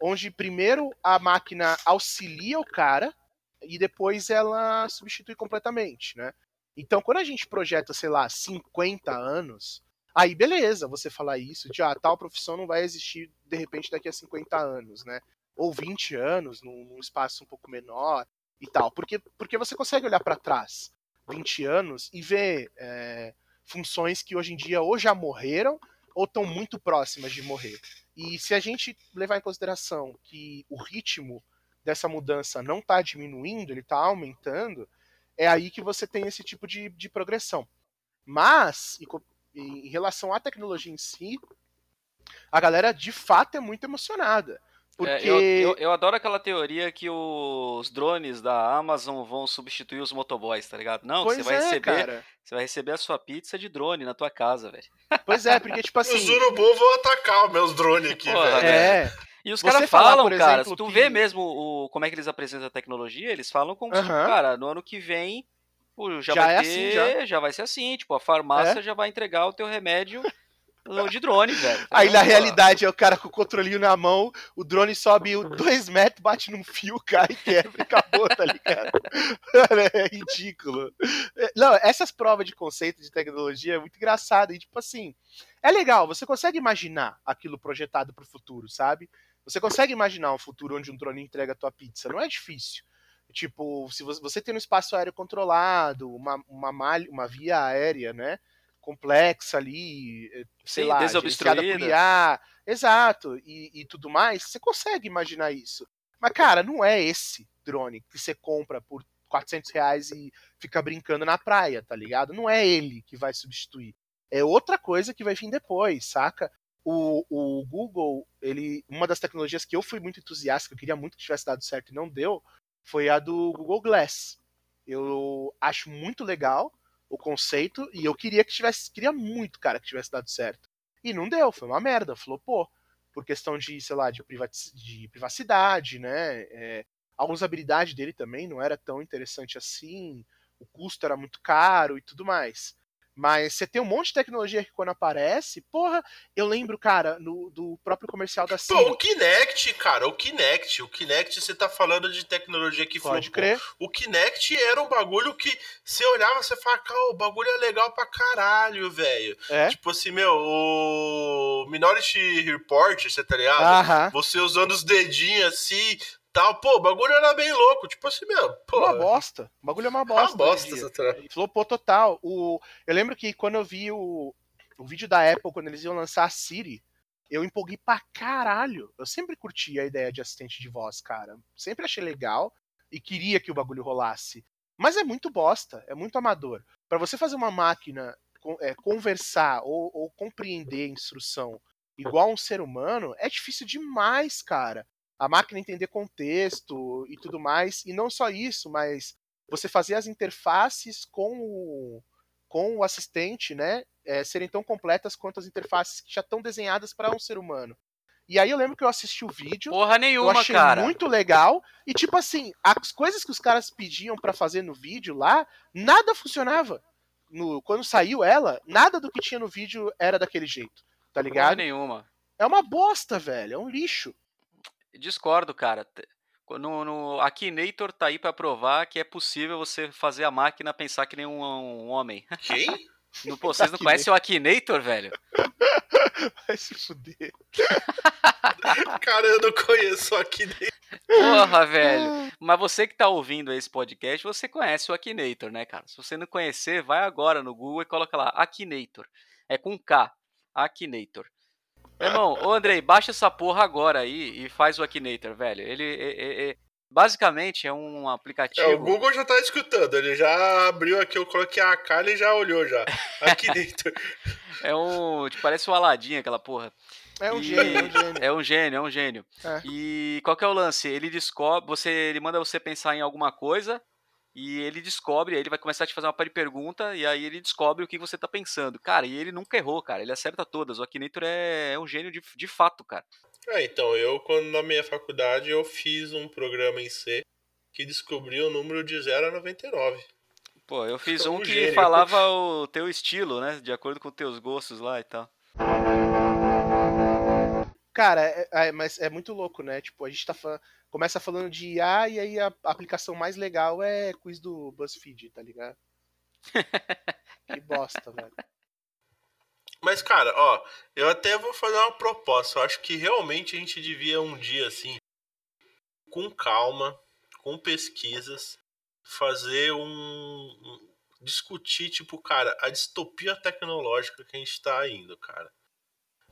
onde primeiro a máquina auxilia o cara e depois ela substitui completamente, né? Então, quando a gente projeta, sei lá, 50 anos, aí beleza, você falar isso, de ah, tal profissão não vai existir de repente daqui a 50 anos, né? Ou 20 anos, num, num espaço um pouco menor e tal. Porque, porque você consegue olhar para trás 20 anos e ver é, funções que hoje em dia ou já morreram ou estão muito próximas de morrer. E se a gente levar em consideração que o ritmo dessa mudança não está diminuindo, ele está aumentando, é aí que você tem esse tipo de, de progressão. Mas, co- em relação à tecnologia em si, a galera de fato é muito emocionada. Porque. É, eu, eu, eu adoro aquela teoria que os drones da Amazon vão substituir os motoboys, tá ligado? Não, pois você vai é, receber, cara. você vai receber a sua pizza de drone na tua casa, velho. Pois é, porque, tipo assim. Os urubus vão atacar os meus drones aqui, Porra, velho. É, E os caras falam, cara, exemplo, se tu que- vê mesmo o, como é que eles apresentam a tecnologia, eles falam como se, Aham. cara, no ano que vem pô, já, Já vai é ter, assim, já. já. vai ser assim, tipo, a farmácia já vai entregar o teu remédio de drone, velho. Aí na realidade é o cara com o controlinho na mão, o drone sobe dois metros, bate num fio, cai, quebra e acabou, tá ligado? é ridículo. Não, essas provas de conceito de tecnologia é muito engraçado. E tipo assim, é legal, você consegue imaginar aquilo projetado pro futuro, sabe? Você consegue imaginar um futuro onde um drone entrega a tua pizza, não é difícil. Tipo, se você tem um espaço aéreo controlado, uma, uma, malha, uma via aérea, né? Complexa ali, eh, sei Sim, lá, desobstruída. IA, exato, e, e tudo mais, você consegue imaginar isso. Mas, cara, não é esse drone que você compra por 400 reais e fica brincando na praia, tá ligado? Não é ele que vai substituir. É outra coisa que vai vir depois, saca? O, o Google, ele, uma das tecnologias que eu fui muito entusiasta, que eu queria muito que tivesse dado certo e não deu, foi a do Google Glass. Eu acho muito legal o conceito e eu queria que tivesse, queria muito, cara, que tivesse dado certo. E não deu, foi uma merda, flopou. Por questão de, sei lá, de, de privacidade, né? É, a usabilidade dele também não era tão interessante assim, o custo era muito caro e tudo mais. Mas você tem um monte de tecnologia que quando aparece, porra, eu lembro, cara, no, do próprio comercial da Siri. Pô, o Kinect, cara, o Kinect, o Kinect, você tá falando de tecnologia que Pode crer. O Kinect era um bagulho que você olhava, você fala, cara, o bagulho é legal pra caralho, velho. É? Tipo assim, meu, o Minority Report, você tá ligado? Você usando os dedinhos assim, tal. Pô, o bagulho era bem louco. Tipo assim mesmo. Pô, uma bosta. O bagulho é uma bosta. Uma bosta, essa Flopou total. O... Eu lembro que quando eu vi o... o vídeo da Apple, quando eles iam lançar a Siri, eu empolguei pra caralho. Eu sempre curti a ideia de assistente de voz, cara. Sempre achei legal e queria que o bagulho rolasse. Mas é muito bosta, é muito amador. Para você fazer uma máquina é, conversar ou, ou compreender a instrução igual um ser humano, é difícil demais, cara a máquina entender contexto e tudo mais. E não só isso, mas você fazer as interfaces com o, com o assistente, né, é, serem tão completas quanto as interfaces que já estão desenhadas para um ser humano. E aí eu lembro que eu assisti o vídeo. Porra nenhuma, eu achei cara. muito legal. E tipo assim, as coisas que os caras pediam para fazer no vídeo lá, nada funcionava. No, quando saiu ela, nada do que tinha no vídeo era daquele jeito. Tá ligado? Porra nenhuma. É uma bosta, velho. É um lixo. Discordo, cara. No, no tá aí para provar que é possível você fazer a máquina pensar que nem um, um homem. Quem? No, pô, vocês não conhecem o Akinator, velho? Vai se fuder. Cara, eu não conheço o Akinator. Porra, velho. Mas você que tá ouvindo esse podcast, você conhece o Akinator, né, cara? Se você não conhecer, vai agora no Google e coloca lá Akinator. É com K. Akinator. Irmão, ô Andrei, baixa essa porra agora aí e faz o Akinator, velho. Ele, é, é, basicamente é um aplicativo. É, o Google já tá escutando, ele já abriu aqui, eu coloquei a cara e já olhou já. Akinator. é um. Tipo, parece um Aladdin aquela porra. É um, e... gênio, é um gênio, é um gênio. É um gênio, é. E qual que é o lance? Ele descobre, você, ele manda você pensar em alguma coisa e ele descobre, aí ele vai começar a te fazer uma par de pergunta, e aí ele descobre o que você tá pensando. Cara, e ele nunca errou, cara. Ele acerta todas. O Akinator é, é um gênio de, de fato, cara. É, então, eu, quando na minha faculdade, eu fiz um programa em C que descobriu o número de 0 a 99. Pô, eu fiz um, um que gênio. falava o teu estilo, né? De acordo com os teus gostos lá e tal. Cara, é, é, mas é muito louco, né? Tipo, a gente tá falando começa falando de IA e aí a aplicação mais legal é quiz do BuzzFeed, tá ligado? que bosta, velho. Mas, cara, ó, eu até vou fazer uma proposta. Eu acho que realmente a gente devia um dia, assim, com calma, com pesquisas, fazer um. um discutir, tipo, cara, a distopia tecnológica que a gente tá indo, cara.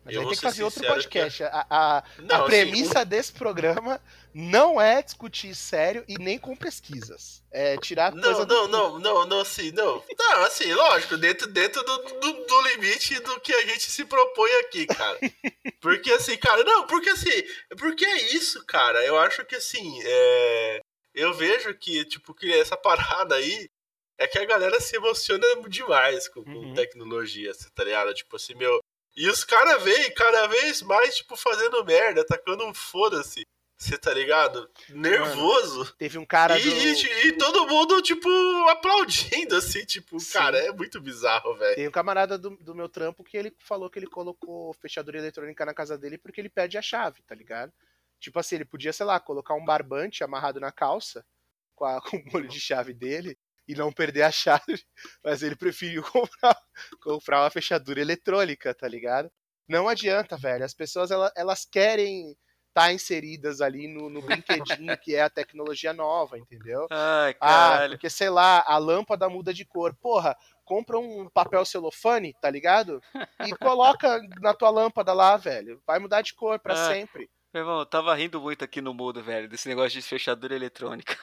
Mas aí tem que fazer outro podcast. Que... A, a, não, a assim, premissa assim, desse programa não é discutir sério e nem com pesquisas. É tirar não, coisa não, do... não, não, não, assim, não. Não, assim, lógico, dentro, dentro do, do, do, limite do que a gente se propõe aqui, cara. Porque assim, cara, não, porque assim, porque é isso, cara. Eu acho que assim, é... eu vejo que, tipo, que essa parada aí é que a galera se emociona demais com, com uhum. tecnologia, tá ligado? Tipo assim, meu, e os caras vêm cada vez mais, tipo, fazendo merda, atacando um foda-se. Você tá ligado? Nervoso. Teve um cara e, do... e, e todo mundo, tipo, aplaudindo, assim, tipo, Sim. cara, é muito bizarro, velho. Tem um camarada do, do meu trampo que ele falou que ele colocou fechadura eletrônica na casa dele porque ele perde a chave, tá ligado? Tipo assim, ele podia, sei lá, colocar um barbante amarrado na calça com, a, com o molho de chave dele e não perder a chave, mas ele preferiu comprar, comprar uma fechadura eletrônica, tá ligado? Não adianta, velho. As pessoas elas, elas querem estar tá inseridas ali no, no brinquedinho que é a tecnologia nova, entendeu? Ai, Ah, caralho. porque sei lá, a lâmpada muda de cor. Porra, compra um papel celofane, tá ligado? E coloca na tua lâmpada lá, velho. Vai mudar de cor pra Ah. sempre. Meu irmão, eu tava rindo muito aqui no mudo, velho, desse negócio de fechadura eletrônica.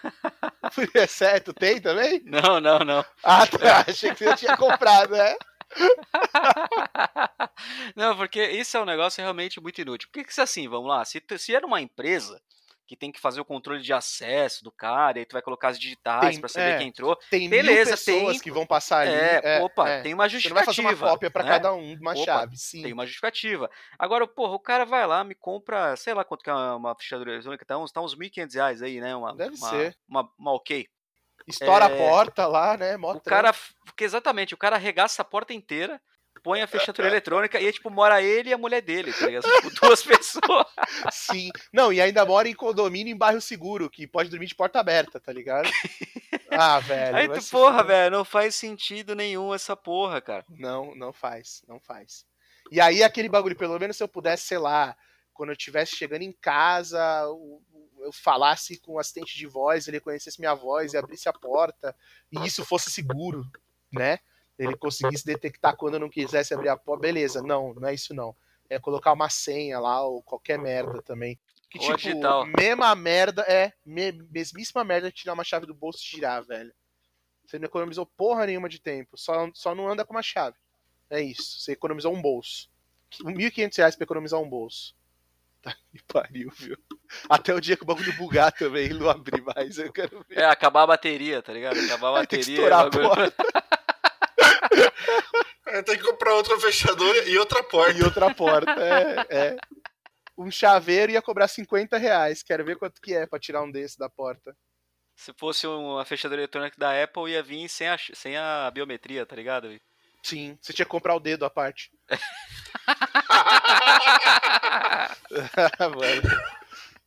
É certo, tem também? Não, não, não. Ah, tá. Achei que você tinha comprado, né? Não, porque isso é um negócio realmente muito inútil. Por que que é assim? Vamos lá. Se, se era uma empresa que tem que fazer o controle de acesso do cara, e aí tu vai colocar as digitais pra saber é. quem entrou. Tem Beleza, pessoas tem- que vão passar ali. É, opa, é. tem uma Você não vai fazer justificativa. uma cópia pra né? cada um, uma Opa, chave, sim. Tem uma justificativa. Agora, porra, o cara vai lá, me compra, sei lá quanto que é uma, uma fechadura eletrônica, tá uns, tá uns 1.500 reais aí, né? Uma, Deve uma, ser. Uma, uma ok. Estoura É. a porta lá, né? Mó O cara, porque exatamente, o cara arregaça a porta inteira, põe a fechadura eletrônica e aí, tipo, mora ele e a mulher dele, tá ligado? Tipo, duas pessoas. Sim. Não, e ainda mora em condomínio em bairro seguro, que pode dormir de porta aberta, tá ligado? Ah, velho. Aí tu, porra, velho, não faz sentido nenhum essa porra, cara. Não, não faz, não faz. E aí aquele bagulho, pelo menos se eu pudesse, sei lá, quando eu estivesse chegando em casa, eu falasse com o assistente de voz, ele reconhecesse minha voz e abrisse a porta, e isso fosse seguro, né? Ele conseguisse detectar quando eu não quisesse abrir a porta, beleza. Não, não é isso não. É colocar uma senha lá, ou qualquer merda também. Que Ou tipo, digital. mesma merda, é, me- mesmíssima merda tirar uma chave do bolso e girar, velho. Você não economizou porra nenhuma de tempo, só, só não anda com uma chave. É isso, você economizou um bolso. 1.500 reais pra economizar um bolso. Tá que pariu, viu? Até o dia que o bagulho bugar também e não abrir mais, eu quero ver. É, acabar a bateria, tá ligado? Acabar a Vai ter que bateria. estourar a porta É, tem que comprar outra fechadura e outra porta. e outra porta. É, é. Um chaveiro ia cobrar 50 reais. Quero ver quanto que é pra tirar um desse da porta. Se fosse uma fechadura eletrônica da Apple, ia vir sem a, sem a biometria, tá ligado? Sim, você tinha que comprar o dedo à parte. Mano.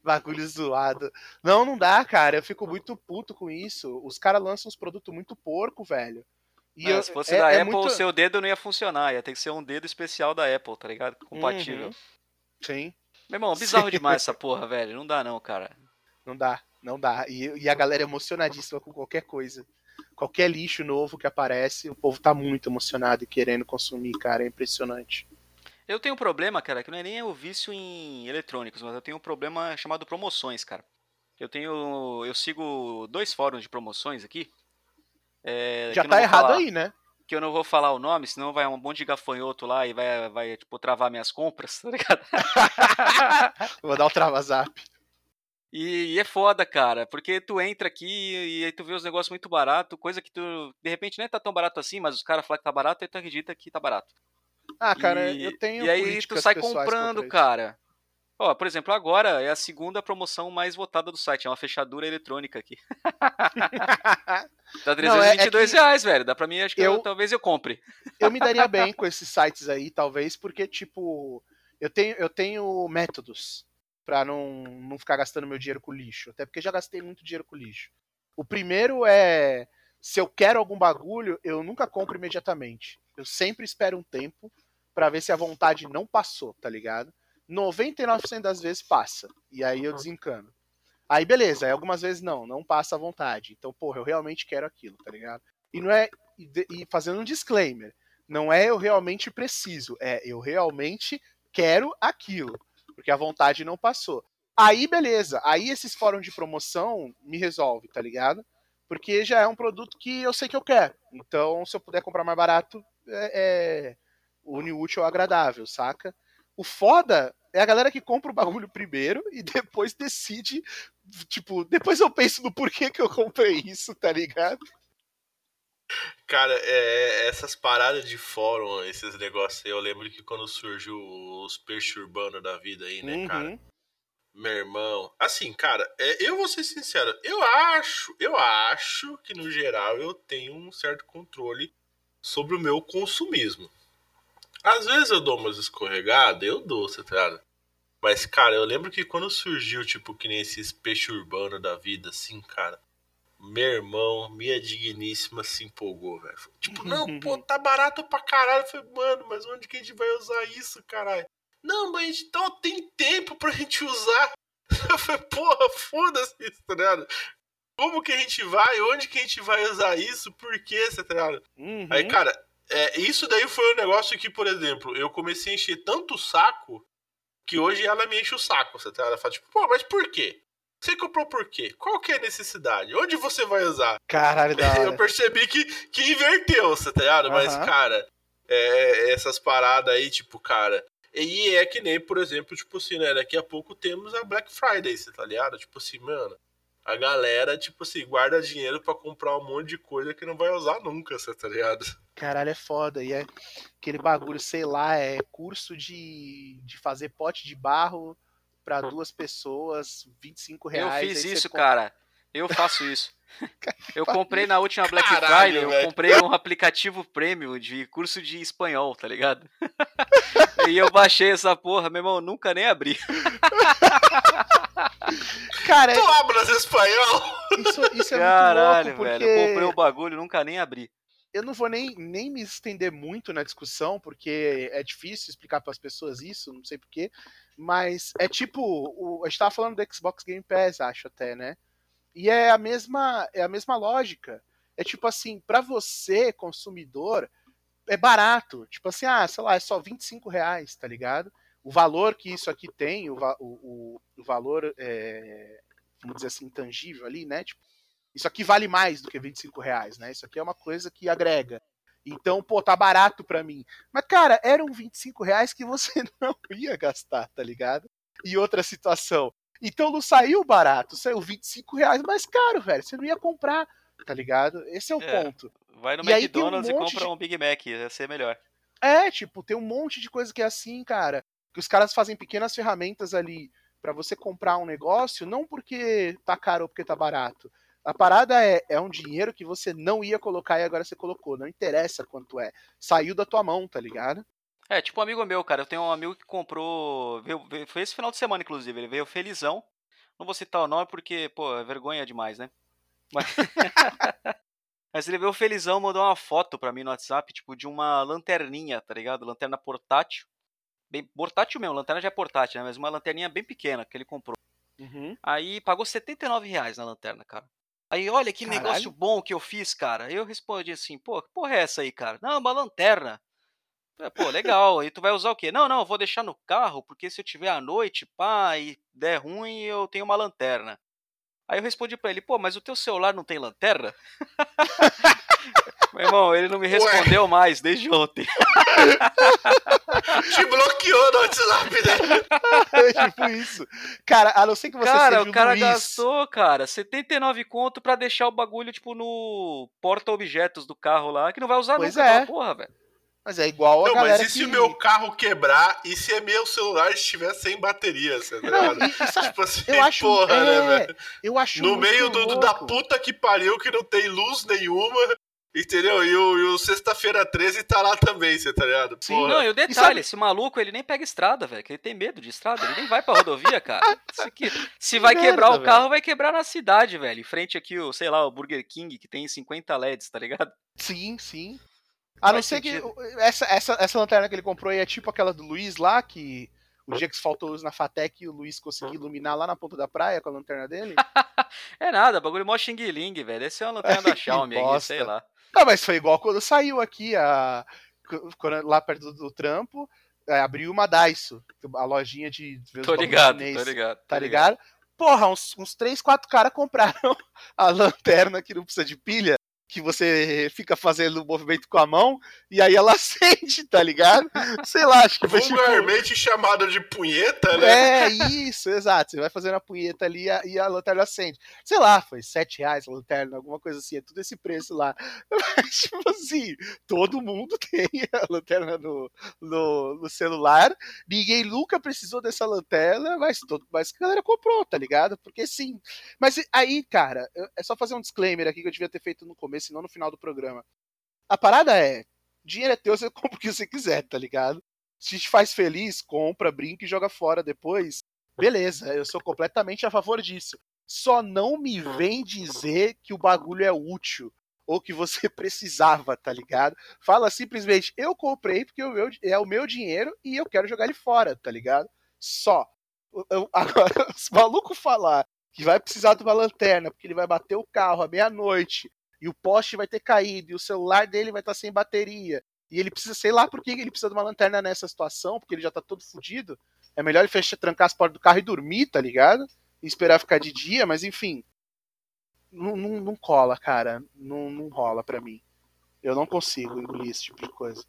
Bagulho zoado. Não, não dá, cara. Eu fico muito puto com isso. Os caras lançam uns produtos muito porco, velho. E É, eu- se fosse é- da é Apple, muito- o seu dedo não ia funcionar. Ia ter que ser um dedo especial da Apple, tá ligado? Compatível. Uhum. Sim, Meu irmão, bizarro Sim. demais essa porra, velho. Não dá não, cara. não dá, não dá. E, e a galera é emocionadíssima com qualquer coisa. Qualquer lixo novo que aparece, o povo tá muito emocionado e querendo consumir, cara. É impressionante. Eu tenho um problema, cara, que não é nem o vício em eletrônicos, mas eu tenho um problema chamado promoções, cara. Eu tenho. Eu sigo dois fóruns de promoções aqui. É, Já tá errado falar- aí, né? Que eu não vou falar o nome, senão vai um monte de gafanhoto lá e vai, vai tipo, travar minhas compras, tá ligado? Vou dar o trava-zap. E, e é foda, cara, porque tu entra aqui e aí tu vê os negócios muito barato, coisa que tu, de repente, nem tá tão barato assim, mas os caras falam que tá barato e tu acredita que tá barato. Ah, cara, e, eu tenho E aí tu sai comprando, cara. Ó, por exemplo, agora é a segunda promoção mais votada do site, é uma fechadura eletrônica aqui. Tá Não, é- é 322 que reais, velho. Dá pra mim, acho que eu- eu- talvez eu compre. eu me daria bem com esses sites aí, talvez, porque, tipo, eu tenho, eu tenho métodos pra não, não ficar gastando meu dinheiro com lixo. Até porque já gastei muito dinheiro com lixo. O primeiro é. Se eu quero algum bagulho, eu nunca compro imediatamente. Eu sempre espero um tempo pra ver se a vontade não passou, tá ligado? 99% das vezes passa. E aí eu desencano. Aí beleza, aí algumas vezes não, não passa a vontade. Então, porra, eu realmente quero aquilo, tá ligado? E não é. E, fazendo um disclaimer, não é eu realmente preciso, é eu realmente quero aquilo. Porque a vontade não passou. Aí, beleza. Aí esses fóruns de promoção me resolve, tá ligado? Porque já é um produto que eu sei que eu quero. Então, se eu puder comprar mais barato, é, é une o útil ao agradável, saca? O foda é a galera que compra o bagulho primeiro e depois decide. Tipo, depois eu penso no porquê que eu comprei isso, tá ligado? Cara, é, essas paradas de fórum, esses negócios aí, eu lembro que quando surgiu os perturbando da vida aí, né, cara? Uhum. Meu irmão, assim, cara, é, eu vou ser sincero, eu acho, eu acho que no geral eu tenho um certo controle sobre o meu consumismo. Às vezes eu dou umas escorregadas, eu dou, você tá ligado? Mas, cara, eu lembro que quando surgiu, tipo, que nem esses peixe urbano da vida, assim, cara, meu irmão, minha digníssima se empolgou, velho. Tipo, não, pô, tá barato pra caralho. Eu falei, mano, mas onde que a gente vai usar isso, caralho? Não, mas então tem tempo pra gente usar. Eu falei, porra, foda-se isso, tá ligado? Como que a gente vai? Onde que a gente vai usar isso? Por quê, tá ligado? Uhum. Aí, cara, é, isso daí foi um negócio que, por exemplo, eu comecei a encher tanto o saco que hoje ela me enche o saco, você tá? Ela fala, tipo, pô, mas por quê? Você comprou por quê? Qual que é a necessidade? Onde você vai usar? Caralho, da hora. Eu percebi que, que inverteu, você tá ligado? Mas, Aham. cara, é, essas paradas aí, tipo, cara. E é que nem, por exemplo, tipo assim, né? Daqui a pouco temos a Black Friday, você tá ligado? Tipo assim, mano. A galera, tipo assim, guarda dinheiro pra comprar um monte de coisa que não vai usar nunca, você tá ligado? Caralho, é foda. E é aquele bagulho, sei lá, é curso de, de fazer pote de barro pra duas pessoas, 25 Eu reais. fiz aí você isso, compra- cara. Eu faço isso. Eu comprei na última Black Caralho, Friday, eu velho. comprei um aplicativo premium de curso de espanhol, tá ligado? e eu baixei essa porra, meu irmão, nunca nem abri. Cara, Tu abras espanhol! isso, isso é Caralho, muito louco, porque velho. Eu comprei o bagulho, nunca nem abri. eu não vou nem, nem me estender muito na discussão, porque é difícil explicar para as pessoas isso, não sei porquê, mas é tipo, o, a gente tava falando do Xbox Game Pass, acho até, né? E é a mesma, é a mesma lógica. É tipo assim, para você, consumidor, é barato. Tipo assim, ah, sei lá, é só 25 reais, tá ligado? O valor que isso aqui tem, o, o, o, valor, é, vamos dizer assim, intangível ali, né? Tipo, isso aqui vale mais do que 25 reais, né? Isso aqui é uma coisa que agrega. Então, pô, tá barato pra mim. Mas, cara, eram 25 reais que você não ia gastar, tá ligado? E outra situação. Então não saiu barato, saiu 25 reais mais caro, velho. Você não ia comprar, tá ligado? Esse é o É. ponto. Vai no E tem um McDonald's e compra de- um Big Mac, ia ser melhor. É, tipo, tem um monte de coisa que é assim, cara. Que os caras fazem pequenas ferramentas ali pra você comprar um negócio, não porque tá caro ou porque tá barato. A parada é, é um dinheiro que você não ia colocar e agora você colocou. Não interessa quanto é. Saiu da tua mão, tá ligado? É, tipo um amigo meu, cara. Eu tenho um amigo que comprou. veio- veio- foi esse final de semana, inclusive. Ele veio felizão. Não vou citar o nome porque, pô, é vergonha demais, né? Mas, Mas ele veio felizão, mandou uma foto pra mim no WhatsApp, tipo, de uma lanterninha, tá ligado? Lanterna portátil. Bem, portátil mesmo, lanterna já é portátil, né? Mas uma lanterninha bem pequena que ele comprou. Uhum. Aí pagou 79 reais na lanterna, cara. Aí, olha que Caralho. negócio bom que eu fiz, cara. Eu respondi assim, pô, que porra é essa aí, cara? Não, uma lanterna. Pô, legal. Aí tu vai usar o quê? Não, não, eu vou deixar no carro, porque se eu tiver à noite, pá, e der ruim, eu tenho uma lanterna. Aí eu respondi pra ele, pô, mas o teu celular não tem lanterna? Meu irmão, ele não me respondeu mais desde ontem. Te bloqueou no WhatsApp, né? É tipo isso. Cara, a não ser que você Cara, seja o cara Luiz. gastou, cara, 79 conto pra deixar o bagulho, tipo, no porta-objetos do carro lá, que não vai usar Pois nunca é. porra, velho. Mas é igual a Não, galera mas e se que... o meu carro quebrar e se meu celular estiver sem bateria, você tá Não, ligado? e- e sabe, Tipo assim, eu acho, porra, é, né, velho? eu acho No meio do, da puta que pariu, que não tem luz nenhuma, entendeu? E o, e o Sexta-feira 13 tá lá também, você tá ligado? Sim, Porra. Não, e o detalhe, sabe- esse maluco, ele nem pega estrada, velho, que ele tem medo de estrada, ele nem vai pra rodovia, cara. Isso aqui, se vai merda, quebrar o velho. carro, vai quebrar na cidade, velho, em frente aqui, o, sei lá, o Burger King, que tem 50 LEDs, tá ligado? Sim, sim. A não ser que sentido. essa, essa, essa lanterna que ele comprou aí é tipo aquela do Luiz lá, que o dia que faltou luz na Fatec, o Luiz conseguiu iluminar lá na ponta da praia com a lanterna dele. É nada, bagulho mó xing-ling, velho, esse é uma lanterna da Xiaomi aí, sei lá. Não, mas foi igual quando saiu aqui, a, quando- lá perto do, trampo, é, abriu uma Daiso, a lojinha de... Tô ligado, chinês, tô ligado. Tá tô ligado? Porra, uns, uns 3, 4 caras compraram a lanterna que não precisa de pilha, que você fica fazendo o movimento com a mão e aí ela acende, tá ligado? Sei lá, acho que foi Vulgarmente tipo... chamada de punheta, né? É, isso, exato. Você vai fazendo a punheta ali e a lanterna acende. Sei lá, foi sete reais a lanterna, alguma coisa assim, é tudo esse preço lá. Mas, tipo assim, todo mundo tem a lanterna no, no, no celular, ninguém nunca precisou dessa lanterna, mas, todo, mas a galera comprou, tá ligado? Porque sim. Mas aí, cara, é só fazer um disclaimer aqui que eu devia ter feito no começo senão no final do programa. A parada é: dinheiro é teu, você compra o que você quiser, tá ligado? Se te faz feliz, compra, brinca e joga fora depois. Beleza, eu sou completamente a favor disso. Só não me vem dizer que o bagulho é útil ou que você precisava, tá ligado? Fala simplesmente, eu comprei porque é o meu dinheiro e eu quero jogar ele fora, tá ligado? Só. Agora, os malucos falar que vai precisar de uma lanterna porque ele vai bater o carro à meia-noite e o poste vai ter caído, e o celular dele vai estar sem bateria, e ele precisa, sei lá por que ele precisa de uma lanterna nessa situação, porque ele já tá todo fodido. É melhor ele fechar, trancar as portas do carro e dormir, tá ligado? E esperar ficar de dia, mas enfim. Não, não, não cola, cara. Não, não rola pra mim. Eu não consigo engolir esse tipo de coisa.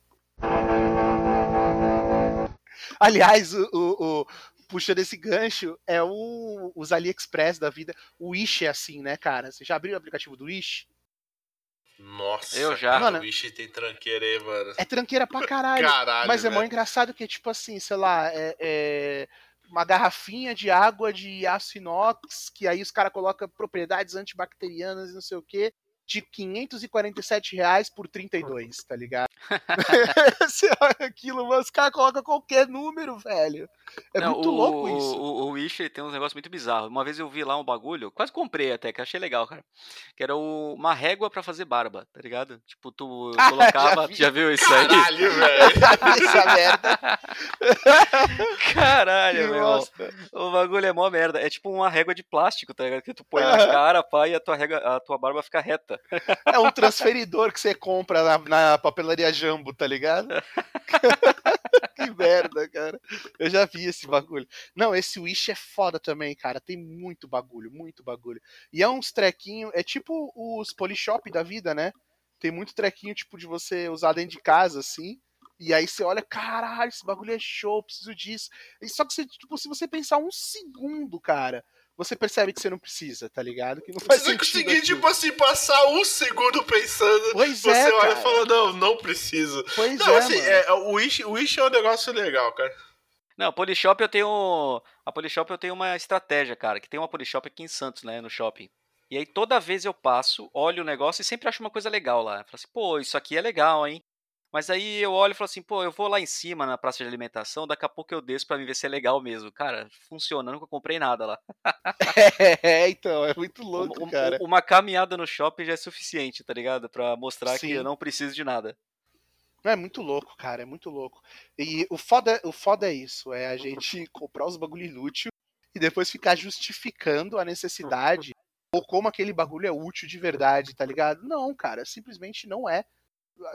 Aliás, o, o, o puxa desse gancho é o, os AliExpress da vida. O Wish é assim, né, cara? Você já abriu o aplicativo do Wish? Nossa, eu já. Mano, o bicho tem tranqueira aí, mano. É tranqueira pra caralho. caralho mas é mó engraçado que, tipo assim, sei lá, é, é uma garrafinha de água de aço inox, que aí os caras colocam propriedades antibacterianas e não sei o que de 547 reais por 32, tá ligado? Você olha aquilo, mas os caras colocam qualquer número, velho. É Não, muito o, louco isso. O, o, Wish tem uns negócios muito bizarros. Uma vez eu vi lá um bagulho, quase comprei até, que achei legal, cara. Que era o, uma régua pra fazer barba, tá ligado? Tipo, tu colocava. já, já, viu isso Caralho, aí? velho. Essa merda. Caralho, meu. O bagulho é mó merda. É tipo uma régua de plástico, tá ligado? Que tu põe na cara, pá, e a tua, régua, a tua barba fica reta. É um transferidor que você compra na, na papelaria Jambo, tá ligado? que merda, cara. Eu já vi esse bagulho. Não, esse Wish é foda também, cara. Tem muito bagulho, muito bagulho. E é uns trequinhos, é tipo os Polishop da vida, né? Tem muito trequinho, tipo, de você usar dentro de casa, assim. E aí você olha, caralho, esse bagulho é show, preciso disso. E só que você, tipo, se você pensar um segundo, cara, você percebe que você não precisa, tá ligado? Que não faz você sentido. conseguir, tipo assim, passar um segundo pensando. Pois você é, olha cara. e fala, não, não preciso. Pois não, é. Assim, é, o, Wish, o Wish é um negócio legal, cara. Não, Polishop eu tenho. A Polishop eu tenho uma estratégia, cara, que tem uma Polishop aqui em Santos, né? No shopping. E aí toda vez eu passo, olho o negócio e sempre acho uma coisa legal lá. Eu falo assim, pô, isso aqui é legal, hein? Mas aí eu olho e falo assim, pô, eu vou lá em cima na praça de alimentação, daqui a pouco eu desço pra mim ver se é legal mesmo. Cara, funcionando eu comprei nada lá. é, então, é muito louco, uma, cara. Uma caminhada no shopping já é suficiente, tá ligado? Pra mostrar Sim. que eu não preciso de nada. É muito louco, cara, é muito louco. E o foda, o foda é isso, é a gente comprar os bagulho inútil e depois ficar justificando a necessidade ou como aquele bagulho é útil de verdade, tá ligado? Não, cara, simplesmente não é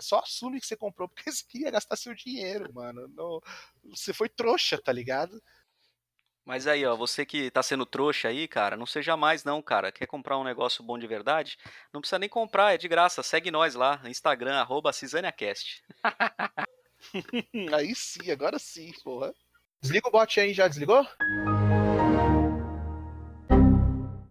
só assume que você comprou porque você queria gastar seu dinheiro, mano. Não, você foi trouxa, tá ligado? Mas aí, ó, você que tá sendo trouxa aí, cara, não seja mais não, cara. Quer comprar um negócio bom de verdade? Não precisa nem comprar, é de graça. Segue nós lá, Instagram, arroba CisâniaCast. aí sim, agora sim, porra. Desliga o bot aí, já desligou?